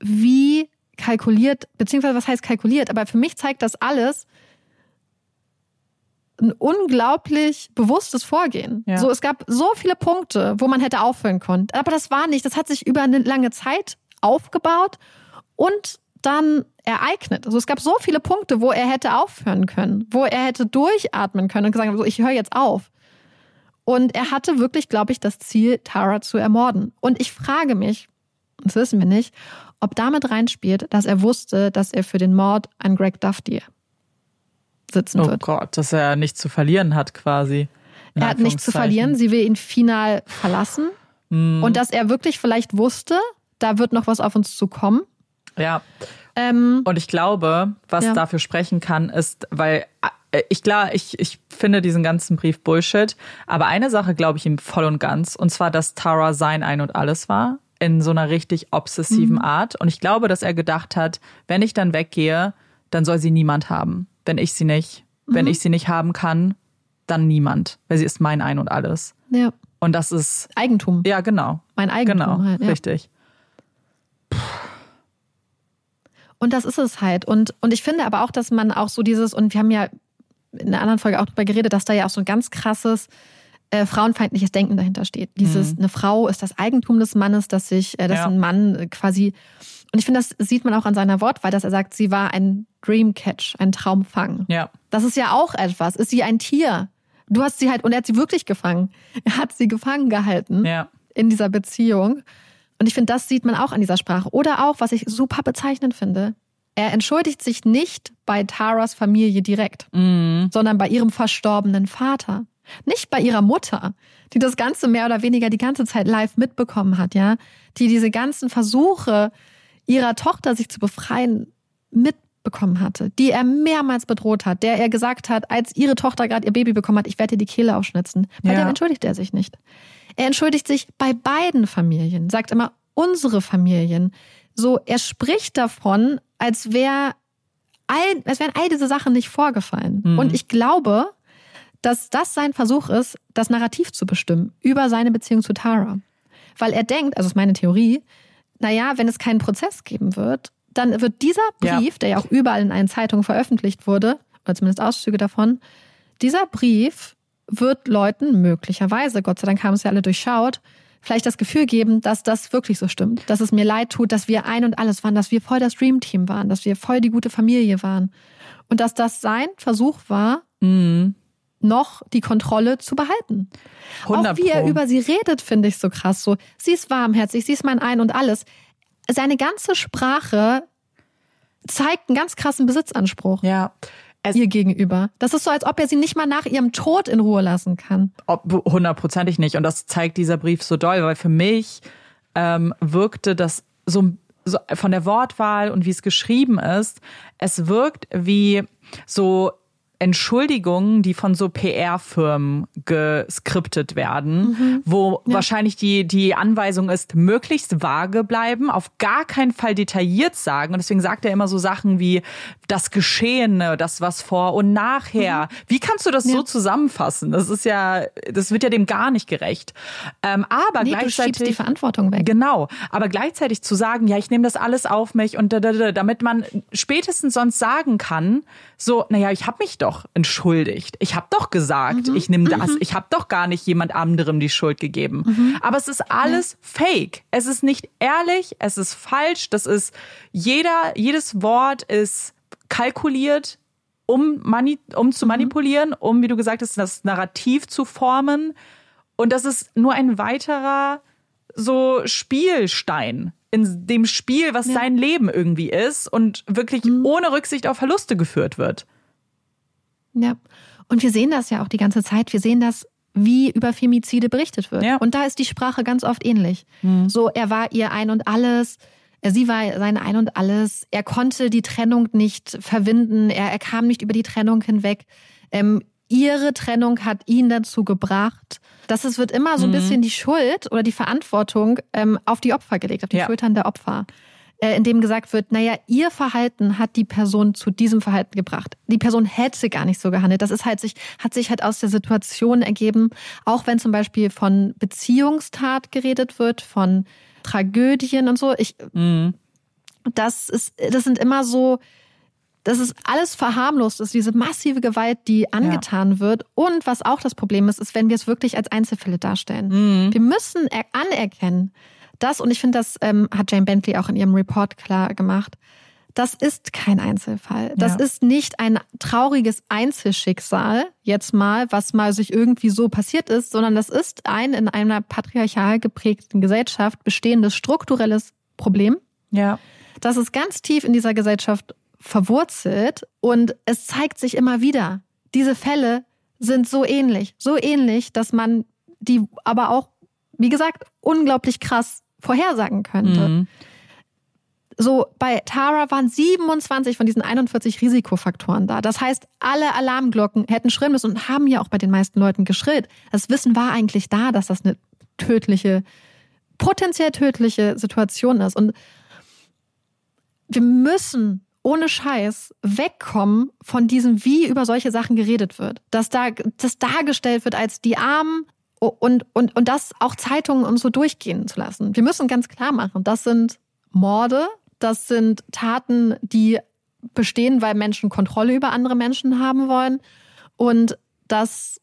wie kalkuliert, beziehungsweise was heißt kalkuliert, aber für mich zeigt das alles ein unglaublich bewusstes Vorgehen. Ja. So, es gab so viele Punkte, wo man hätte aufhören können. Aber das war nicht. Das hat sich über eine lange Zeit aufgebaut und dann ereignet. Also es gab so viele Punkte, wo er hätte aufhören können, wo er hätte durchatmen können und gesagt, so, ich höre jetzt auf. Und er hatte wirklich, glaube ich, das Ziel, Tara zu ermorden. Und ich frage mich, das wissen wir nicht, ob damit reinspielt, dass er wusste, dass er für den Mord an Greg Duffy sitzen oh wird. Oh Gott, dass er nichts zu verlieren hat quasi. Er hat nichts zu verlieren, sie will ihn final verlassen. Mm. Und dass er wirklich vielleicht wusste, da wird noch was auf uns zukommen. Ja. Ähm, und ich glaube, was ja. dafür sprechen kann, ist, weil äh, ich klar, ich, ich finde diesen ganzen Brief Bullshit, aber eine Sache glaube ich ihm voll und ganz, und zwar, dass Tara sein Ein und Alles war in so einer richtig obsessiven mhm. Art. Und ich glaube, dass er gedacht hat, wenn ich dann weggehe, dann soll sie niemand haben. Wenn ich sie nicht, mhm. wenn ich sie nicht haben kann, dann niemand. Weil sie ist mein Ein und alles. Ja. Und das ist. Eigentum. Ja, genau. Mein Eigentum. Genau, halt, ja. richtig. Und das ist es halt. Und, und ich finde aber auch, dass man auch so dieses, und wir haben ja in einer anderen Folge auch darüber geredet, dass da ja auch so ein ganz krasses äh, frauenfeindliches Denken dahinter steht. Dieses, mhm. eine Frau ist das Eigentum des Mannes, dass sich, äh, dass ja. ein Mann quasi. Und ich finde, das sieht man auch an seiner Wortwahl, dass er sagt, sie war ein Dreamcatch, ein Traumfang. Ja. Das ist ja auch etwas. Ist sie ein Tier? Du hast sie halt, und er hat sie wirklich gefangen. Er hat sie gefangen gehalten ja. in dieser Beziehung. Und ich finde, das sieht man auch an dieser Sprache. Oder auch, was ich super bezeichnend finde, er entschuldigt sich nicht bei Taras Familie direkt, mhm. sondern bei ihrem verstorbenen Vater. Nicht bei ihrer Mutter, die das Ganze mehr oder weniger die ganze Zeit live mitbekommen hat, ja, die diese ganzen Versuche ihrer Tochter sich zu befreien mitbekommen hatte, die er mehrmals bedroht hat, der er gesagt hat, als ihre Tochter gerade ihr Baby bekommen hat, ich werde dir die Kehle aufschnitzen. Bei ja. dem entschuldigt er sich nicht. Er entschuldigt sich bei beiden Familien, sagt immer unsere Familien. So, er spricht davon, als wäre all, als wären all diese Sachen nicht vorgefallen. Mhm. Und ich glaube, dass das sein Versuch ist, das Narrativ zu bestimmen über seine Beziehung zu Tara. Weil er denkt, also ist meine Theorie, naja, wenn es keinen Prozess geben wird, dann wird dieser Brief, ja. der ja auch überall in allen Zeitungen veröffentlicht wurde, oder zumindest Auszüge davon, dieser Brief wird Leuten möglicherweise, Gott sei Dank haben es ja alle durchschaut, vielleicht das Gefühl geben, dass das wirklich so stimmt. Dass es mir leid tut, dass wir ein und alles waren, dass wir voll das Dreamteam waren, dass wir voll die gute Familie waren. Und dass das sein Versuch war, Mhm. noch die Kontrolle zu behalten. 100 Auch wie er über sie redet, finde ich so krass. So, sie ist warmherzig, sie ist mein Ein und alles. Seine ganze Sprache zeigt einen ganz krassen Besitzanspruch Ja. Ihr gegenüber. Das ist so, als ob er sie nicht mal nach ihrem Tod in Ruhe lassen kann. ob- hundertprozentig nicht. Und das zeigt dieser Brief so doll, weil für mich ähm, wirkte das so, so von der Wortwahl und wie es geschrieben ist, es wirkt wie so Entschuldigungen, die von so PR-Firmen geskriptet werden, wo wahrscheinlich die, die Anweisung ist, möglichst vage bleiben, auf gar keinen Fall detailliert sagen. Und deswegen sagt er immer so Sachen wie das Geschehene, das was vor und nachher. Wie kannst du das so zusammenfassen? Das ist ja, das wird ja dem gar nicht gerecht. Ähm, aber Nee, du gleichzeitig. schiebst die Verantwortung weg. Genau, aber gleichzeitig zu sagen, ja, ich nehme das alles auf mich und da, da, da, damit man spätestens sonst sagen kann, so, naja, ich habe mich doch entschuldigt. Ich habe doch gesagt, ich nehme das. Ich habe doch gar nicht jemand anderem die Schuld gegeben. Aber es ist alles fake. Es ist nicht ehrlich, es ist falsch. Das ist jeder, jedes Wort ist kalkuliert, um, mani um zu manipulieren, um, wie du gesagt hast, das Narrativ zu formen. Und das ist nur ein weiterer so Spielstein in dem Spiel, was sein Leben irgendwie ist und wirklich ohne Rücksicht auf Verluste geführt wird. Ja. Und wir sehen das ja auch die ganze Zeit. Wir sehen das, wie über Femizide berichtet wird. Ja. Und da ist die Sprache ganz oft ähnlich. So, er war ihr ein und alles. äh, Sie war sein Ein und alles. Er konnte die Trennung nicht verwinden. Er, er kam nicht über die Trennung hinweg. Ähm, ihre Trennung hat ihn dazu gebracht. dass es wird immer so ein bisschen die Schuld oder die Verantwortung ähm, auf die Opfer gelegt, auf die Ja. Schultern der Opfer. Äh, in dem gesagt wird, naja, ihr Verhalten hat die Person zu diesem Verhalten gebracht. Die Person hätte gar nicht so gehandelt. Das ist halt sich, hat sich halt aus der Situation ergeben, auch wenn zum Beispiel von Beziehungstat geredet wird, von Tragödien und so. Ich, das ist, das sind immer so, das ist alles verharmlost ist, diese massive Gewalt, die angetan wird. Und was auch das Problem ist, ist, wenn wir es wirklich als Einzelfälle darstellen. Wir müssen er anerkennen, dass, und ich finde, das ähm, hat Jane Bentley auch in ihrem Report klar gemacht, das ist kein Einzelfall. Das Ja. ist nicht ein trauriges Einzelschicksal, jetzt mal, was mal sich irgendwie so passiert ist, sondern das ist ein in einer patriarchal geprägten Gesellschaft bestehendes strukturelles Problem, Ja. das ist ganz tief in dieser Gesellschaft verwurzelt und es zeigt sich immer wieder. Diese Fälle sind so ähnlich, so ähnlich, dass man die aber auch, wie gesagt, unglaublich krass vorhersagen könnte. Mhm. So, bei Tara waren 27 von diesen 41 Risikofaktoren da. Das heißt, alle Alarmglocken hätten schrillen müssen und haben ja auch bei den meisten Leuten geschrillt. Das Wissen war eigentlich da, dass das eine tödliche, potenziell tödliche Situation ist. Und wir müssen ohne Scheiß wegkommen von diesem, wie über solche Sachen geredet wird. Dass da das dargestellt wird als die Armen und, und, und das auch Zeitungen und so durchgehen zu lassen. Wir müssen ganz klar machen, das sind Morde, das sind Taten, die bestehen, weil Menschen Kontrolle über andere Menschen haben wollen und das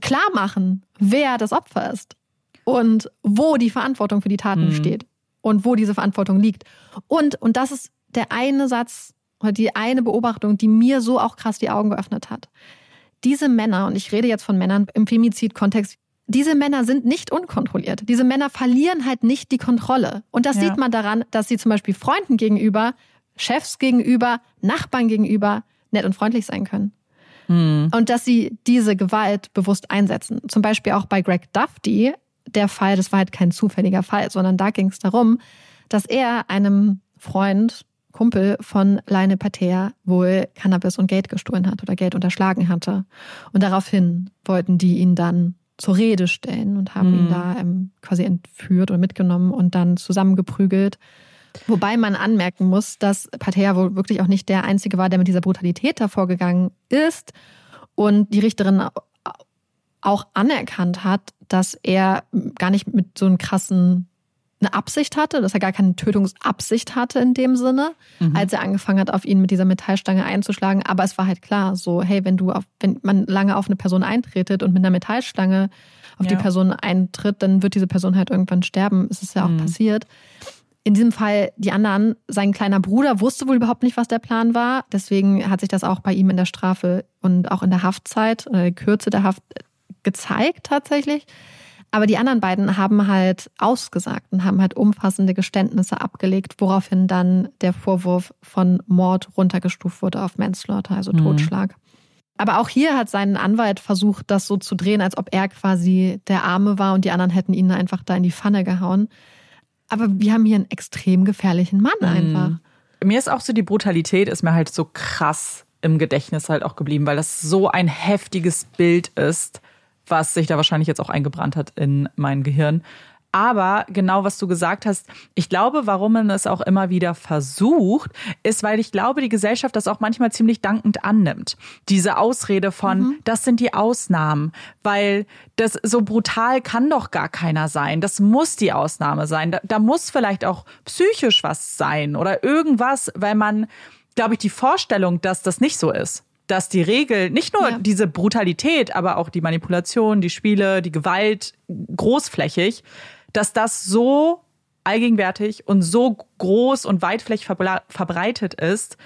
klar machen, wer das Opfer ist und wo die Verantwortung für die Taten Mhm. steht und wo diese Verantwortung liegt. Und, und das ist der eine Satz oder die eine Beobachtung, die mir so auch krass die Augen geöffnet hat. Diese Männer, und ich rede jetzt von Männern im Femizid-Kontext, diese Männer sind nicht unkontrolliert. Diese Männer verlieren halt nicht die Kontrolle. Und das Ja. sieht man daran, dass sie zum Beispiel Freunden gegenüber, Chefs gegenüber, Nachbarn gegenüber nett und freundlich sein können. Und dass sie diese Gewalt bewusst einsetzen. Zum Beispiel auch bei Greg Dufty, der Fall, das war halt kein zufälliger Fall, sondern da ging es darum, dass er einem Freund, Kumpel von Leine Patea wohl Cannabis und Geld gestohlen hat oder Geld unterschlagen hatte. Und daraufhin wollten die ihn dann zur Rede stellen und haben ihn da ähm, quasi entführt oder mitgenommen und dann zusammengeprügelt. Wobei man anmerken muss, dass Patea wohl wirklich auch nicht der Einzige war, der mit dieser Brutalität davor gegangen ist. Und die Richterin auch anerkannt hat, dass er gar nicht mit so einem krassen eine Absicht hatte, dass er gar keine Tötungsabsicht hatte in dem Sinne, mhm. als er angefangen hat, auf ihn mit dieser Metallstange einzuschlagen. Aber es war halt klar, so, hey, wenn du auf, wenn man lange auf eine Person eintretet und mit einer Metallstange auf ja. die Person eintritt, dann wird diese Person halt irgendwann sterben. Es ist ja auch mhm. passiert. In diesem Fall die anderen, sein kleiner Bruder wusste wohl überhaupt nicht, was der Plan war. Deswegen hat sich das auch bei ihm in der Strafe und auch in der Haftzeit, oder der Kürze der Haft gezeigt tatsächlich. Aber die anderen beiden haben halt ausgesagt und haben halt umfassende Geständnisse abgelegt, woraufhin dann der Vorwurf von Mord runtergestuft wurde auf Manslaughter, also mhm. Totschlag. Aber auch hier hat sein Anwalt versucht, das so zu drehen, als ob er quasi der Arme war und die anderen hätten ihn einfach da in die Pfanne gehauen. Aber wir haben hier einen extrem gefährlichen Mann mhm. einfach. Mir ist auch so die Brutalität ist mir halt so krass im Gedächtnis halt auch geblieben, weil das so ein heftiges Bild ist was sich da wahrscheinlich jetzt auch eingebrannt hat in mein Gehirn. Aber genau was du gesagt hast, ich glaube, warum man es auch immer wieder versucht, ist, weil ich glaube, die Gesellschaft das auch manchmal ziemlich dankend annimmt. Diese Ausrede von, mhm. das sind die Ausnahmen, weil das so brutal kann doch gar keiner sein. Das muss die Ausnahme sein. Da, da muss vielleicht auch psychisch was sein oder irgendwas, weil man, glaube ich, die Vorstellung, dass das nicht so ist dass die Regel nicht nur ja. diese Brutalität, aber auch die Manipulation, die Spiele, die Gewalt großflächig, dass das so allgegenwärtig und so groß und weitflächig verbreitet ist,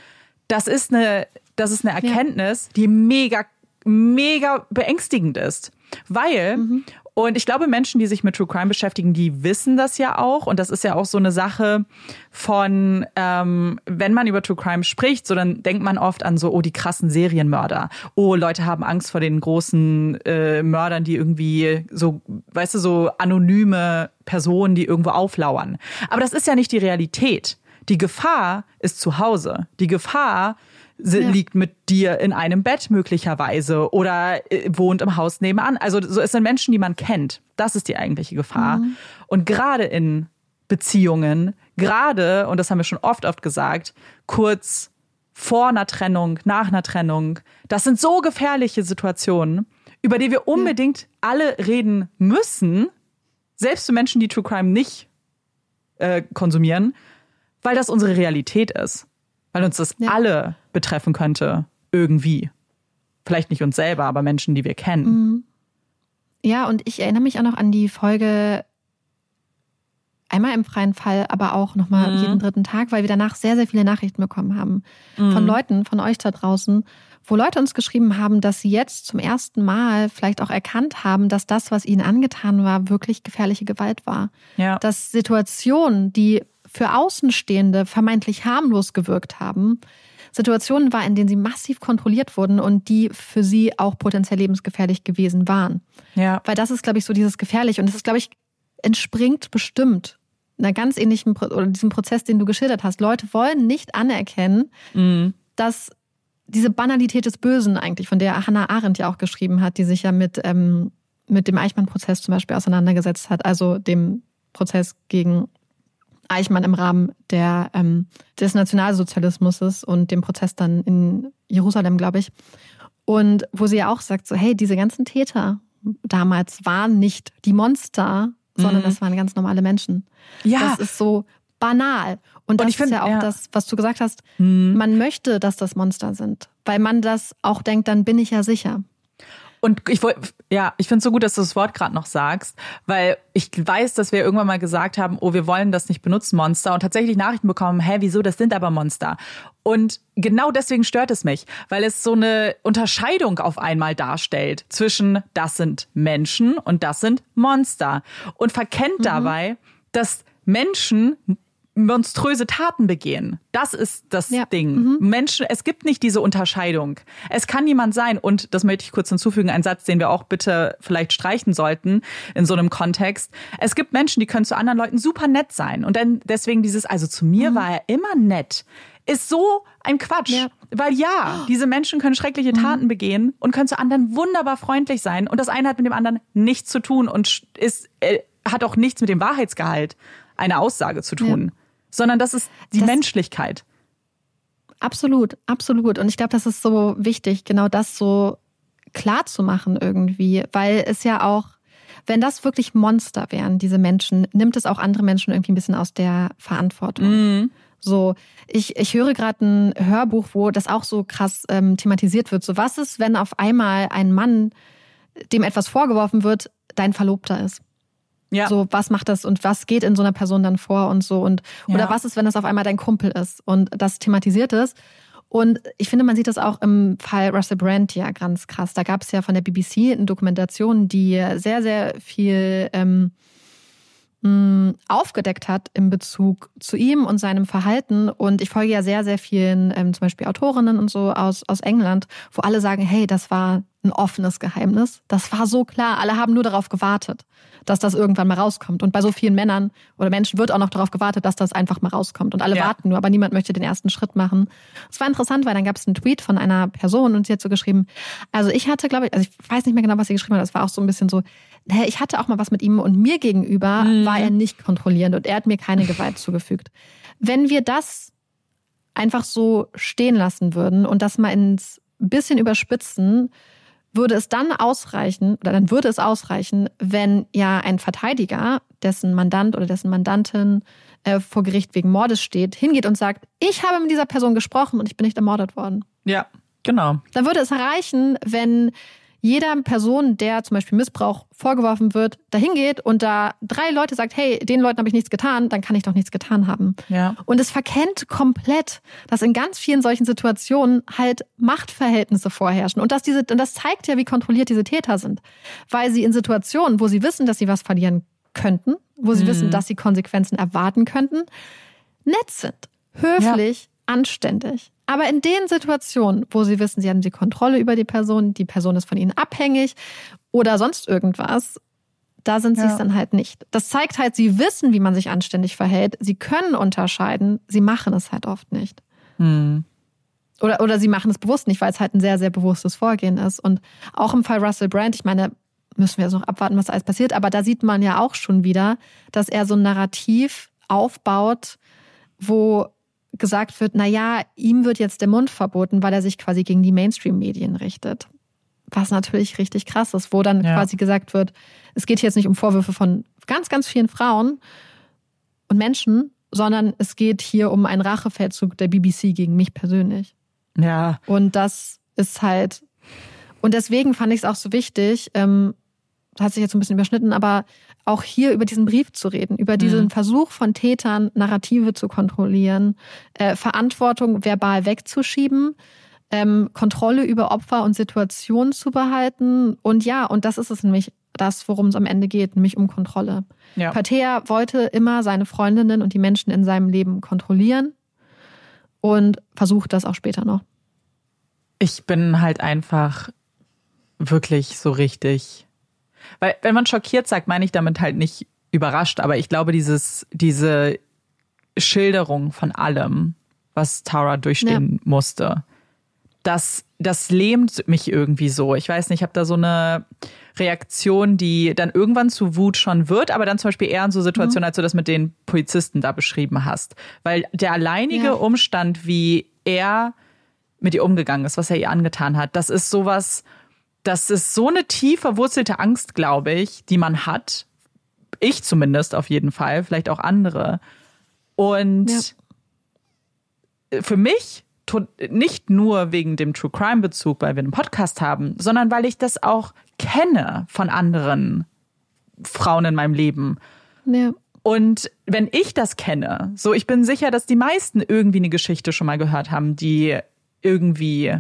das ist eine, das ist eine Erkenntnis, ja. die mega, mega beängstigend ist. Weil, mhm. Und ich glaube, Menschen, die sich mit True Crime beschäftigen, die wissen das ja auch. Und das ist ja auch so eine Sache von, ähm, wenn man über True Crime spricht, so dann denkt man oft an so, oh, die krassen Serienmörder. Oh, Leute haben Angst vor den großen äh, Mördern, die irgendwie so, weißt du, so anonyme Personen, die irgendwo auflauern. Aber das ist ja nicht die Realität. Die Gefahr ist zu Hause. Die Gefahr ja. liegt mit dir in einem Bett möglicherweise oder äh, wohnt im Haus nebenan. Also so es sind Menschen, die man kennt. Das ist die eigentliche Gefahr. Mhm. Und gerade in Beziehungen, gerade, und das haben wir schon oft, oft gesagt, kurz vor einer Trennung, nach einer Trennung, das sind so gefährliche Situationen, über die wir unbedingt ja. alle reden müssen, selbst für Menschen, die True Crime nicht äh, konsumieren, weil das unsere Realität ist. Weil uns das ja. alle betreffen könnte, irgendwie. Vielleicht nicht uns selber, aber Menschen, die wir kennen. Mhm. Ja, und ich erinnere mich auch noch an die Folge einmal im freien Fall, aber auch nochmal mhm. jeden dritten Tag, weil wir danach sehr, sehr viele Nachrichten bekommen haben mhm. von Leuten, von euch da draußen, wo Leute uns geschrieben haben, dass sie jetzt zum ersten Mal vielleicht auch erkannt haben, dass das, was ihnen angetan war, wirklich gefährliche Gewalt war. Ja. Dass Situationen, die für Außenstehende vermeintlich harmlos gewirkt haben, Situationen war, in denen sie massiv kontrolliert wurden und die für sie auch potenziell lebensgefährlich gewesen waren. Ja. Weil das ist, glaube ich, so dieses gefährlich und das ist, glaube ich, entspringt bestimmt einer ganz ähnlichen oder diesem Prozess, den du geschildert hast. Leute wollen nicht anerkennen, mhm. dass diese Banalität des Bösen eigentlich, von der Hannah Arendt ja auch geschrieben hat, die sich ja mit, ähm, mit dem Eichmann-Prozess zum Beispiel auseinandergesetzt hat, also dem Prozess gegen Eichmann im Rahmen der, ähm, des Nationalsozialismus und dem Prozess dann in Jerusalem, glaube ich. Und wo sie ja auch sagt, so, hey, diese ganzen Täter damals waren nicht die Monster, sondern mhm. das waren ganz normale Menschen. Ja. Das ist so banal. Und das und ich ist ja auch ja. das, was du gesagt hast. Mhm. Man möchte, dass das Monster sind, weil man das auch denkt, dann bin ich ja sicher. Und ich wollte, ja, ich finde es so gut, dass du das Wort gerade noch sagst, weil ich weiß, dass wir irgendwann mal gesagt haben, oh, wir wollen das nicht benutzen, Monster, und tatsächlich Nachrichten bekommen, hä, wieso, das sind aber Monster. Und genau deswegen stört es mich, weil es so eine Unterscheidung auf einmal darstellt zwischen, das sind Menschen und das sind Monster. Und verkennt mhm. dabei, dass Menschen monströse Taten begehen. Das ist das ja. Ding. Mhm. Menschen, es gibt nicht diese Unterscheidung. Es kann niemand sein, und das möchte ich kurz hinzufügen, ein Satz, den wir auch bitte vielleicht streichen sollten in so einem Kontext. Es gibt Menschen, die können zu anderen Leuten super nett sein. Und dann deswegen dieses, also zu mir mhm. war er immer nett, ist so ein Quatsch. Ja. Weil ja, diese Menschen können schreckliche mhm. Taten mhm. begehen und können zu anderen wunderbar freundlich sein. Und das eine hat mit dem anderen nichts zu tun und ist, äh, hat auch nichts mit dem Wahrheitsgehalt einer Aussage zu tun. Ja sondern das ist die das, Menschlichkeit. Absolut, absolut. Und ich glaube, das ist so wichtig, genau das so klar zu machen irgendwie, weil es ja auch, wenn das wirklich Monster wären, diese Menschen, nimmt es auch andere Menschen irgendwie ein bisschen aus der Verantwortung. Mhm. So, ich, ich höre gerade ein Hörbuch, wo das auch so krass ähm, thematisiert wird. So, was ist, wenn auf einmal ein Mann, dem etwas vorgeworfen wird, dein Verlobter ist? Ja. So, was macht das und was geht in so einer Person dann vor und so und oder Ja. was ist, wenn das auf einmal dein Kumpel ist und das thematisiert ist. Und ich finde, man sieht das auch im Fall Russell Brand ja ganz krass. Da gab es ja von der BBC eine Dokumentation, die sehr, sehr viel ähm, aufgedeckt hat in Bezug zu ihm und seinem Verhalten. Und ich folge ja sehr, sehr vielen, ähm, zum Beispiel Autorinnen und so aus, aus England, wo alle sagen, hey, das war ein offenes Geheimnis. Das war so klar. Alle haben nur darauf gewartet, dass das irgendwann mal rauskommt. Und bei so vielen Männern oder Menschen wird auch noch darauf gewartet, dass das einfach mal rauskommt. Und alle Ja. warten nur, aber niemand möchte den ersten Schritt machen. Es war interessant, weil dann gab es einen Tweet von einer Person und sie hat so geschrieben, also ich hatte, glaube ich, also ich weiß nicht mehr genau, was sie geschrieben hat, das war auch so ein bisschen so, naja, ich hatte auch mal was mit ihm und mir gegenüber Mhm. war er nicht kontrollierend und er hat mir keine Gewalt zugefügt. Wenn wir das einfach so stehen lassen würden und das mal ins bisschen überspitzen, würde es dann ausreichen, oder dann würde es ausreichen, wenn ja ein Verteidiger, dessen Mandant oder dessen Mandantin äh, vor Gericht wegen Mordes steht, hingeht und sagt, ich habe mit dieser Person gesprochen und ich bin nicht ermordet worden. Ja, genau. Dann würde es reichen, wenn jeder Person, der zum Beispiel Missbrauch vorgeworfen wird, dahin geht und da drei Leute sagt, hey, den Leuten habe ich nichts getan, dann kann ich doch nichts getan haben. Ja. Und es verkennt komplett, dass in ganz vielen solchen Situationen halt Machtverhältnisse vorherrschen. Und dass diese, und das zeigt ja, wie kontrolliert diese Täter sind. Weil sie in Situationen, wo sie wissen, dass sie was verlieren könnten, wo sie Mhm. wissen, dass sie Konsequenzen erwarten könnten, nett sind, höflich, anständig. Aber in den Situationen, wo sie wissen, sie haben die Kontrolle über die Person, die Person ist von ihnen abhängig oder sonst irgendwas, da sind sie Ja. es dann halt nicht. Das zeigt halt, sie wissen, wie man sich anständig verhält. Sie können unterscheiden, sie machen es halt oft nicht. Hm. Oder, oder sie machen es bewusst nicht, weil es halt ein sehr, sehr bewusstes Vorgehen ist. Und auch im Fall Russell Brand, ich meine, müssen wir jetzt noch abwarten, was da alles passiert, aber da sieht man ja auch schon wieder, dass er so ein Narrativ aufbaut, wo gesagt wird, na ja, ihm wird jetzt der Mund verboten, weil er sich quasi gegen die Mainstream-Medien richtet. Was natürlich richtig krass ist, wo dann Ja. quasi gesagt wird, es geht jetzt nicht um Vorwürfe von ganz, ganz vielen Frauen und Menschen, sondern es geht hier um einen Rachefeldzug der BBC gegen mich persönlich. Ja. Und das ist halt, und deswegen fand ich es auch so wichtig, ähm, das hat sich jetzt so ein bisschen überschnitten, aber auch hier über diesen Brief zu reden, über diesen Mhm. Versuch von Tätern, Narrative zu kontrollieren, äh, Verantwortung verbal wegzuschieben, ähm, Kontrolle über Opfer und Situationen zu behalten. Und ja, und das ist es nämlich das, worum es am Ende geht, nämlich um Kontrolle. Ja. Patea wollte immer seine Freundinnen und die Menschen in seinem Leben kontrollieren und versucht das auch später noch. Ich bin halt einfach wirklich so richtig. Weil, wenn man schockiert sagt, meine ich damit halt nicht überrascht, aber ich glaube, dieses, diese Schilderung von allem, was Tara durchstehen musste, das, das lähmt mich irgendwie so. Ich weiß nicht, ich habe da so eine Reaktion, die dann irgendwann zu Wut schon wird, aber dann zum Beispiel eher in so Situationen, als du das mit den Polizisten da beschrieben hast. Weil der alleinige Ja. Umstand, wie er mit ihr umgegangen ist, was er ihr angetan hat, das ist sowas, das ist so eine tief verwurzelte Angst, glaube ich, die man hat. Ich zumindest auf jeden Fall, vielleicht auch andere. Und für mich nicht nur wegen dem True Crime Bezug, weil wir einen Podcast haben, sondern weil ich das auch kenne von anderen Frauen in meinem Leben. Ja. Und wenn ich das kenne, so ich bin sicher, dass die meisten irgendwie eine Geschichte schon mal gehört haben, die irgendwie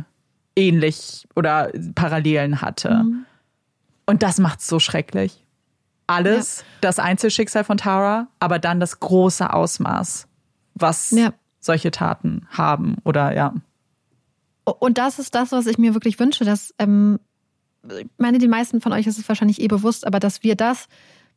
ähnlich oder Parallelen hatte. Und das macht's so schrecklich. Alles, das Einzelschicksal von Tara, aber dann das große Ausmaß, was Ja. solche Taten haben oder ja. Und das ist das, was ich mir wirklich wünsche, dass, ähm, ich meine, den meisten von euch ist es wahrscheinlich eh bewusst, aber dass wir das,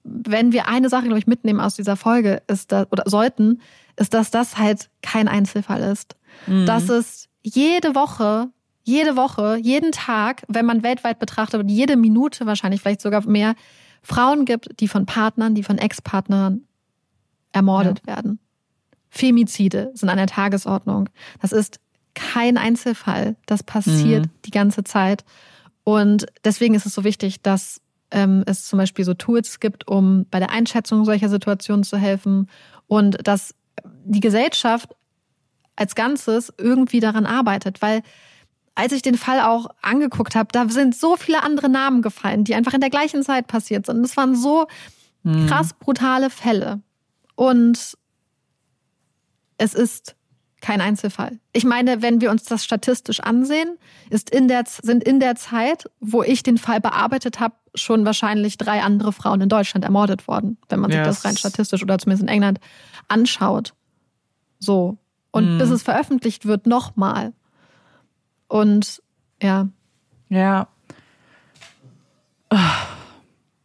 wenn wir eine Sache, glaube ich, mitnehmen aus dieser Folge, ist das, oder sollten, ist, dass das halt kein Einzelfall ist. Dass es jede Woche, jede Woche, jeden Tag, wenn man weltweit betrachtet, und jede Minute wahrscheinlich, vielleicht sogar mehr, Frauen gibt, die von Partnern, die von Ex-Partnern ermordet werden. Femizide sind an der Tagesordnung. Das ist kein Einzelfall. Das passiert Mhm. die ganze Zeit. Und deswegen ist es so wichtig, dass ähm, es zum Beispiel so Tools gibt, um bei der Einschätzung solcher Situationen zu helfen und dass die Gesellschaft als Ganzes irgendwie daran arbeitet, weil als ich den Fall auch angeguckt habe, da sind so viele andere Namen gefallen, die einfach in der gleichen Zeit passiert sind. Das waren so hm. krass brutale Fälle. Und es ist kein Einzelfall. Ich meine, wenn wir uns das statistisch ansehen, ist in der, sind in der Zeit, wo ich den Fall bearbeitet habe, schon wahrscheinlich drei andere Frauen in Deutschland ermordet worden, wenn man yes. sich das rein statistisch oder zumindest in England anschaut. So. Und mm. bis es veröffentlicht wird, nochmal. Und ja. Ja.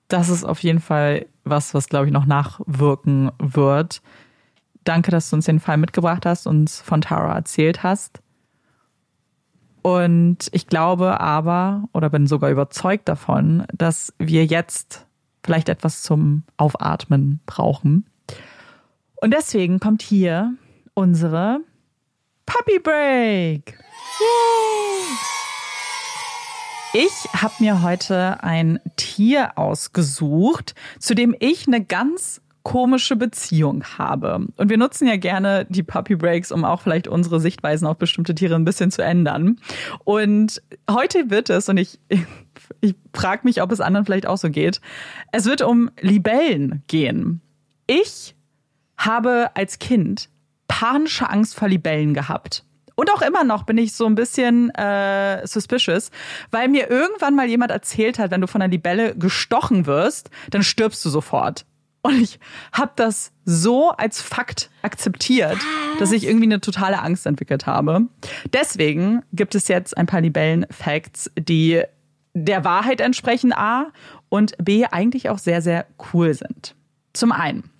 Das ist auf jeden Fall was, was, glaube ich, noch nachwirken wird. Danke, dass du uns den Fall mitgebracht hast, und von Tara erzählt hast. Und ich glaube aber, oder bin sogar überzeugt davon, dass wir jetzt vielleicht etwas zum Aufatmen brauchen. Und deswegen kommt hier unsere Puppy Break. Ich habe mir heute ein Tier ausgesucht, zu dem ich eine ganz komische Beziehung habe. Und wir nutzen ja gerne die Puppy Breaks, um auch vielleicht unsere Sichtweisen auf bestimmte Tiere ein bisschen zu ändern. Und heute wird es, und ich, ich frage mich, ob es anderen vielleicht auch so geht, es wird um Libellen gehen. Ich habe als Kind panische Angst vor Libellen gehabt. Und auch immer noch bin ich so ein bisschen äh, suspicious, weil mir irgendwann mal jemand erzählt hat, wenn du von einer Libelle gestochen wirst, dann stirbst du sofort. Und ich habe das so als Fakt akzeptiert, dass ich irgendwie eine totale Angst entwickelt habe. Deswegen gibt es jetzt ein paar Libellen-Facts, die der Wahrheit entsprechen, A, und B, eigentlich auch sehr, sehr cool sind. Zum einen.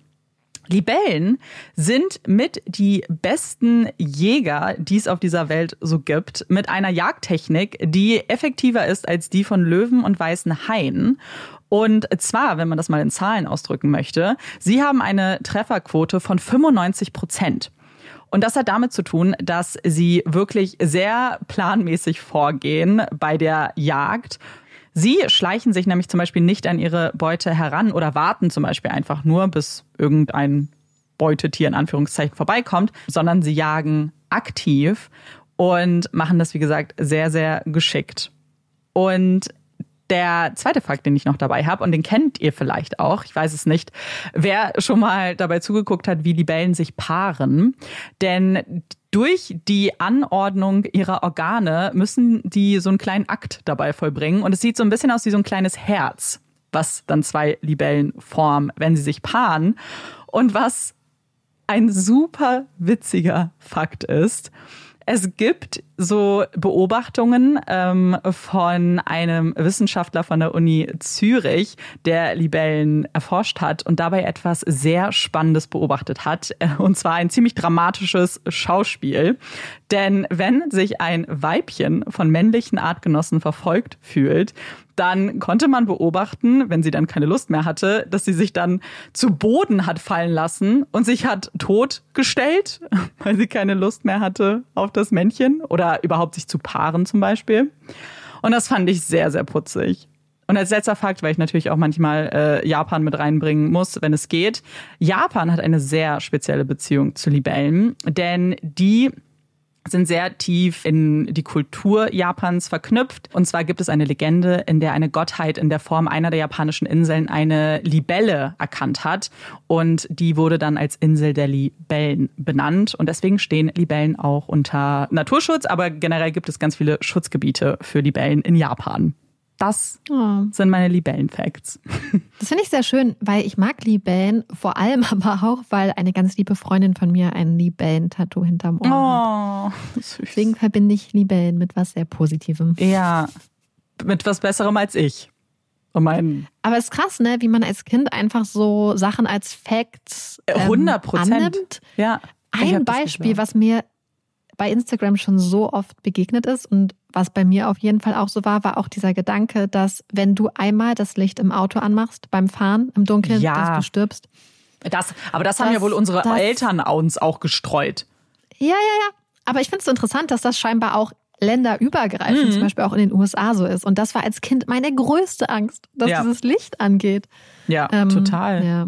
Libellen sind mit die besten Jäger, die es auf dieser Welt so gibt, mit einer Jagdtechnik, die effektiver ist als die von Löwen und weißen Haien. Und zwar, wenn man das mal in Zahlen ausdrücken möchte, sie haben eine Trefferquote von 95 Prozent. Und das hat damit zu tun, dass sie wirklich sehr planmäßig vorgehen bei der Jagd. Sie schleichen sich nämlich zum Beispiel nicht an ihre Beute heran oder warten zum Beispiel einfach nur, bis irgendein Beutetier in Anführungszeichen vorbeikommt, sondern sie jagen aktiv und machen das, wie gesagt, sehr, sehr geschickt. Und der zweite Fakt, den ich noch dabei habe, und den kennt ihr vielleicht auch, ich weiß es nicht, wer schon mal dabei zugeguckt hat, wie Libellen sich paaren. Denn durch die Anordnung ihrer Organe müssen die so einen kleinen Akt dabei vollbringen. Und es sieht so ein bisschen aus wie so ein kleines Herz, was dann zwei Libellen formen, wenn sie sich paaren. Und was ein super witziger Fakt ist, es gibt so Beobachtungen ähm, von einem Wissenschaftler von der Uni Zürich, der Libellen erforscht hat und dabei etwas sehr Spannendes beobachtet hat. Und zwar ein ziemlich dramatisches Schauspiel. Denn wenn sich ein Weibchen von männlichen Artgenossen verfolgt fühlt, dann konnte man beobachten, wenn sie dann keine Lust mehr hatte, dass sie sich dann zu Boden hat fallen lassen und sich hat totgestellt, weil sie keine Lust mehr hatte auf das Männchen oder überhaupt sich zu paaren zum Beispiel. Und das fand ich sehr, sehr putzig. Und als letzter Fakt, weil ich natürlich auch manchmal äh, Japan mit reinbringen muss, wenn es geht. Japan hat eine sehr spezielle Beziehung zu Libellen, denn die sind sehr tief in die Kultur Japans verknüpft. Und zwar gibt es eine Legende, in der eine Gottheit in der Form einer der japanischen Inseln eine Libelle erkannt hat. Und die wurde dann als Insel der Libellen benannt. Und deswegen stehen Libellen auch unter Naturschutz. Aber generell gibt es ganz viele Schutzgebiete für Libellen in Japan. Das oh. sind meine Libellen-Facts. Das finde ich sehr schön, weil ich mag Libellen, vor allem aber auch, weil eine ganz liebe Freundin von mir ein Libellen-Tattoo hinterm Ohr oh, hat. Süß. Deswegen verbinde ich Libellen mit was sehr Positivem. Ja, mit was Besserem als ich. Mein aber es ist krass, ne, wie man als Kind einfach so Sachen als Facts ähm, 100 Prozent. annimmt. Ja. Ein Beispiel, was mir bei Instagram schon so oft begegnet ist und was bei mir auf jeden Fall auch so war, war auch dieser Gedanke, dass wenn du einmal das Licht im Auto anmachst beim Fahren im Dunkeln, ja. dass du stirbst. Das, aber das, das haben ja wohl unsere das, Eltern uns auch gestreut. Ja, ja, ja. Aber ich finde es so interessant, dass das scheinbar auch länderübergreifend, mhm. zum Beispiel auch in den USA so ist. Und das war als Kind meine größte Angst, dass ja. dieses Licht angeht. Ja, ähm, total. Ja.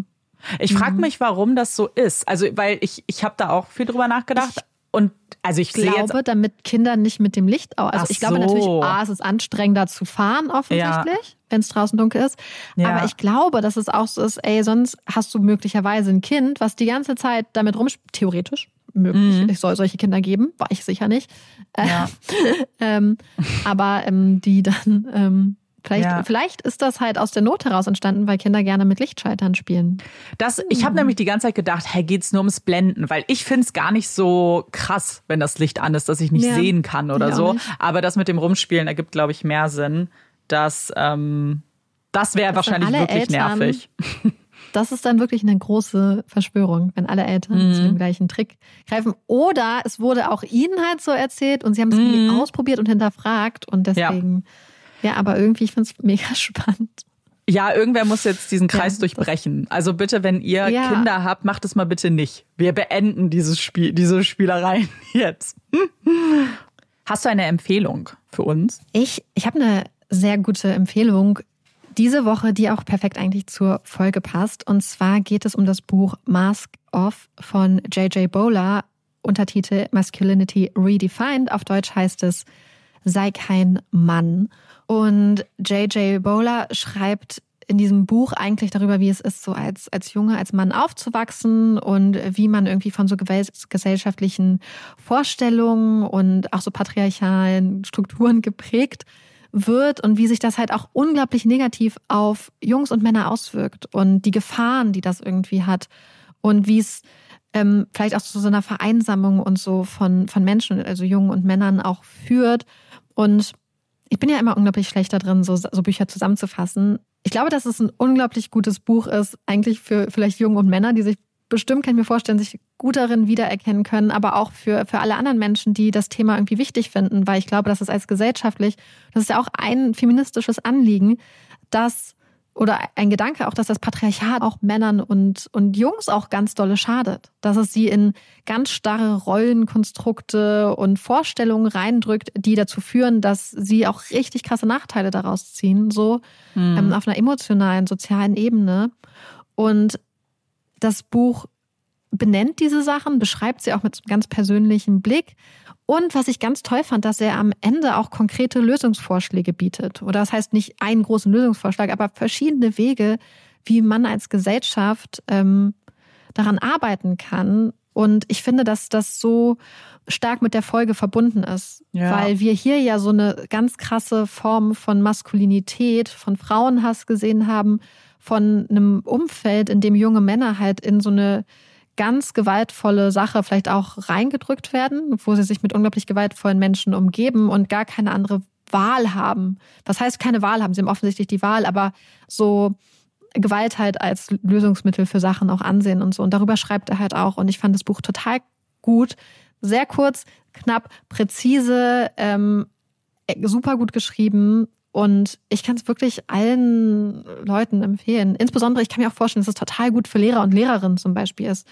Ich frage mhm. mich, warum das so ist. Also, weil ich, ich habe da auch viel drüber nachgedacht. Ich und also ich glaube, jetzt, damit Kinder nicht mit dem Licht aus. Also ich glaube so. natürlich, A, es ist anstrengender zu fahren, offensichtlich, ja. wenn es draußen dunkel ist. Ja. Aber ich glaube, dass es auch so ist, ey, sonst hast du möglicherweise ein Kind, was die ganze Zeit damit rumspielt, theoretisch, möglich. Mhm. Es soll solche Kinder geben, war ich sicher nicht. Ja. ähm, aber ähm, die dann ähm, Vielleicht, ja. vielleicht ist das halt aus der Not heraus entstanden, weil Kinder gerne mit Lichtschaltern spielen. Das, ich habe mhm. nämlich die ganze Zeit gedacht, hey, geht's nur ums Blenden? Weil ich finde es gar nicht so krass, wenn das Licht an ist, dass ich nicht ja. sehen kann oder so. Aber das mit dem Rumspielen ergibt, glaube ich, mehr Sinn. Dass, ähm, das wäre wahrscheinlich wirklich Eltern, nervig. Das ist dann wirklich eine große Verschwörung, wenn alle Eltern mhm. zu dem gleichen Trick greifen. Oder es wurde auch ihnen halt so erzählt und sie haben es mhm. ausprobiert und hinterfragt und deswegen. Ja ja, aber irgendwie, ich finde es mega spannend. Ja, irgendwer muss jetzt diesen Kreis ja, durchbrechen. Also bitte, wenn ihr ja. Kinder habt, macht es mal bitte nicht. Wir beenden dieses Spiel, diese Spielereien jetzt. Hast du eine Empfehlung für uns? Ich, ich habe eine sehr gute Empfehlung diese Woche, die auch perfekt eigentlich zur Folge passt. Und zwar geht es um das Buch Mask Off von J.J. Bowler, Untertitel Masculinity Redefined. Auf Deutsch heißt es Sei kein Mann. Und J.J. Bowler schreibt in diesem Buch eigentlich darüber, wie es ist, so als, als Junge, als Mann aufzuwachsen und wie man irgendwie von so gesellschaftlichen Vorstellungen und auch so patriarchalen Strukturen geprägt wird und wie sich das halt auch unglaublich negativ auf Jungs und Männer auswirkt und die Gefahren, die das irgendwie hat und wie es ähm, vielleicht auch zu so einer Vereinsamung und so von, von Menschen, also Jungen und Männern auch führt. Und ich bin ja immer unglaublich schlecht da drin, so, so Bücher zusammenzufassen. Ich glaube, dass es ein unglaublich gutes Buch ist, eigentlich für vielleicht Jungen und Männer, die sich bestimmt, kann ich mir vorstellen, sich gut darin wiedererkennen können, aber auch für, für alle anderen Menschen, die das Thema irgendwie wichtig finden, weil ich glaube, dass es als gesellschaftlich, das ist ja auch ein feministisches Anliegen, dass oder ein Gedanke auch, dass das Patriarchat auch Männern und, und Jungs auch ganz dolle schadet. Dass es sie in ganz starre Rollenkonstrukte und Vorstellungen reindrückt, die dazu führen, dass sie auch richtig krasse Nachteile daraus ziehen, so mhm. ähm, auf einer emotionalen, sozialen Ebene. Und das Buch benennt diese Sachen, beschreibt sie auch mit ganz persönlichem Blick und was ich ganz toll fand, dass er am Ende auch konkrete Lösungsvorschläge bietet. Oder das heißt nicht einen großen Lösungsvorschlag, aber verschiedene Wege, wie man als Gesellschaft ähm, daran arbeiten kann. Und ich finde, dass das so stark mit der Folge verbunden ist, ja. weil wir hier ja so eine ganz krasse Form von Maskulinität, von Frauenhass gesehen haben, von einem Umfeld, in dem junge Männer halt in so eine ganz gewaltvolle Sache vielleicht auch reingedrückt werden, wo sie sich mit unglaublich gewaltvollen Menschen umgeben und gar keine andere Wahl haben. Was heißt keine Wahl haben? Sie haben offensichtlich die Wahl, aber so Gewalt halt als Lösungsmittel für Sachen auch ansehen und so. Und darüber schreibt er halt auch. Und ich fand das Buch total gut. Sehr kurz, knapp, präzise, ähm, super gut geschrieben. Und ich kann es wirklich allen Leuten empfehlen. Insbesondere, ich kann mir auch vorstellen, dass es total gut für Lehrer und Lehrerinnen zum Beispiel ist.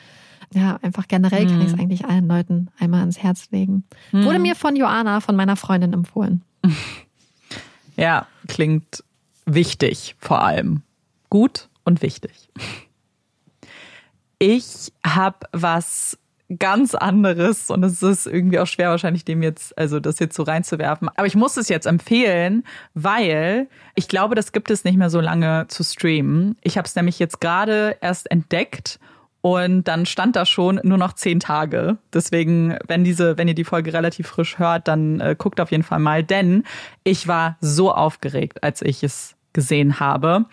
Ja, einfach generell kann ich es mhm. eigentlich allen Leuten einmal ans Herz legen. Mhm. Wurde mir von Joana, von meiner Freundin empfohlen. Ja, klingt wichtig vor allem. Gut und wichtig. Ich habe was ganz anderes und es ist irgendwie auch schwer wahrscheinlich dem jetzt, also das jetzt so reinzuwerfen. Aber ich muss es jetzt empfehlen, weil ich glaube, das gibt es nicht mehr so lange zu streamen. Ich habe es nämlich jetzt gerade erst entdeckt und dann stand da schon nur noch zehn Tage. Deswegen, wenn diese, wenn ihr die Folge relativ frisch hört, dann äh, guckt auf jeden Fall mal, denn ich war so aufgeregt, als ich es gesehen habe.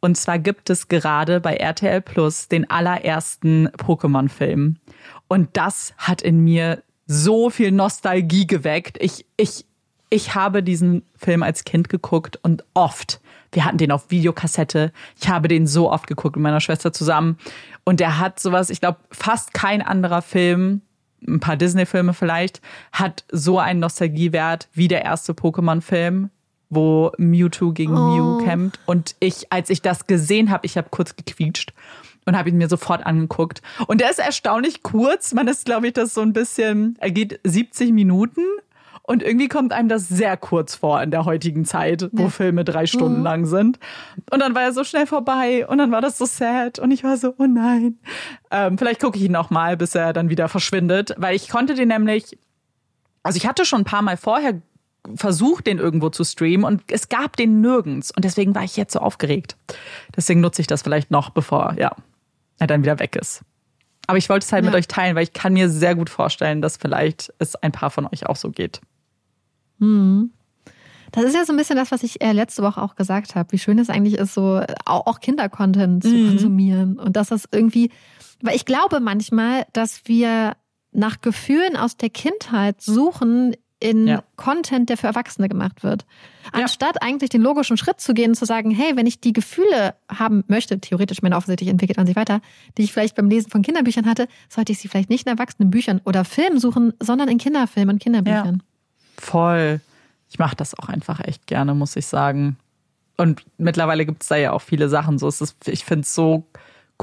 Und zwar gibt es gerade bei RTL Plus den allerersten Pokémon-Film. Und das hat in mir so viel Nostalgie geweckt. Ich, ich, ich habe diesen Film als Kind geguckt und oft. Wir hatten den auf Videokassette. Ich habe den so oft geguckt mit meiner Schwester zusammen. Und der hat sowas, ich glaube, fast kein anderer Film, ein paar Disney-Filme vielleicht, hat so einen Nostalgiewert wie der erste Pokémon-Film, wo Mewtwo gegen oh. Mew kämpft. Und ich, als ich das gesehen habe, ich habe kurz gequietscht und habe ihn mir sofort angeguckt. Und der ist erstaunlich kurz. Man ist, glaube ich, das so ein bisschen, er geht 70 Minuten Und irgendwie kommt einem das sehr kurz vor in der heutigen Zeit, wo ja. Filme drei Stunden mhm. lang sind. Und dann war er so schnell vorbei und dann war das so sad und ich war so, oh nein. Ähm, vielleicht gucke ich ihn noch mal, bis er dann wieder verschwindet, weil ich konnte den nämlich, also ich hatte schon ein paar Mal vorher versucht, den irgendwo zu streamen und es gab den nirgends und deswegen war ich jetzt so aufgeregt. Deswegen nutze ich das vielleicht noch, bevor, ja, er dann wieder weg ist. Aber ich wollte es halt ja. mit euch teilen, weil ich kann mir sehr gut vorstellen, dass vielleicht es ein paar von euch auch so geht. Hm. Das ist ja so ein bisschen das, was ich äh, letzte Woche auch gesagt habe, wie schön es eigentlich ist, so auch Kindercontent zu mhm. konsumieren und dass das irgendwie, weil ich glaube manchmal, dass wir nach Gefühlen aus der Kindheit suchen in ja. Content, der für Erwachsene gemacht wird. Anstatt ja. eigentlich den logischen Schritt zu gehen und zu sagen, hey, wenn ich die Gefühle haben möchte, theoretisch, meine offensichtlich entwickelt man sich weiter, die ich vielleicht beim Lesen von Kinderbüchern hatte, sollte ich sie vielleicht nicht in Erwachsenenbüchern oder Filmen suchen, sondern in Kinderfilmen und Kinderbüchern. Ja. Voll. Ich mache das auch einfach echt gerne, muss ich sagen. Und mittlerweile gibt es da ja auch viele Sachen. So, es ist, ich finde es so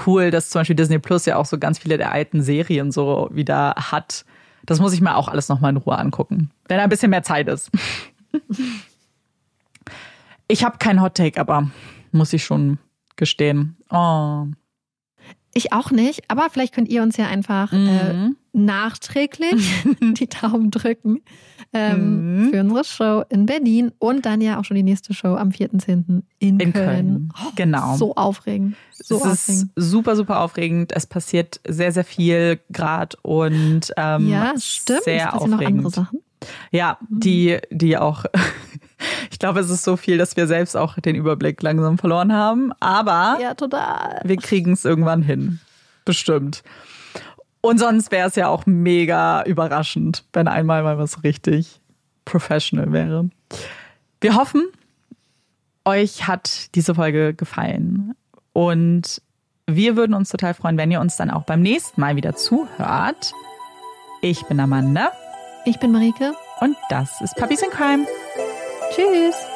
cool, dass zum Beispiel Disney Plus ja auch so ganz viele der alten Serien so wieder hat das muss ich mir auch alles nochmal in Ruhe angucken, wenn ein bisschen mehr Zeit ist. ich habe kein Hot Take, aber muss ich schon gestehen. Oh. Ich auch nicht, aber vielleicht könnt ihr uns ja einfach äh, mhm. äh, nachträglich die Daumen drücken ähm, mhm. für unsere Show in Berlin und dann ja auch schon die nächste Show am 4.10. in, in Köln. Köln. Oh, genau. So aufregend. So es aufregend. ist super, super aufregend. Es passiert sehr, sehr viel gerade und ähm, ja, stimmt. sehr es aufregend. noch andere Sachen. Ja, mhm. die, die auch ich glaube, es ist so viel, dass wir selbst auch den Überblick langsam verloren haben. Aber ja, total. wir kriegen es irgendwann hin. Bestimmt. Und sonst wäre es ja auch mega überraschend, wenn einmal mal was richtig professional wäre. Wir hoffen, euch hat diese Folge gefallen. Und wir würden uns total freuen, wenn ihr uns dann auch beim nächsten Mal wieder zuhört. Ich bin Amanda. Ich bin Marike. Und das ist Puppies in Crime. Tschüss.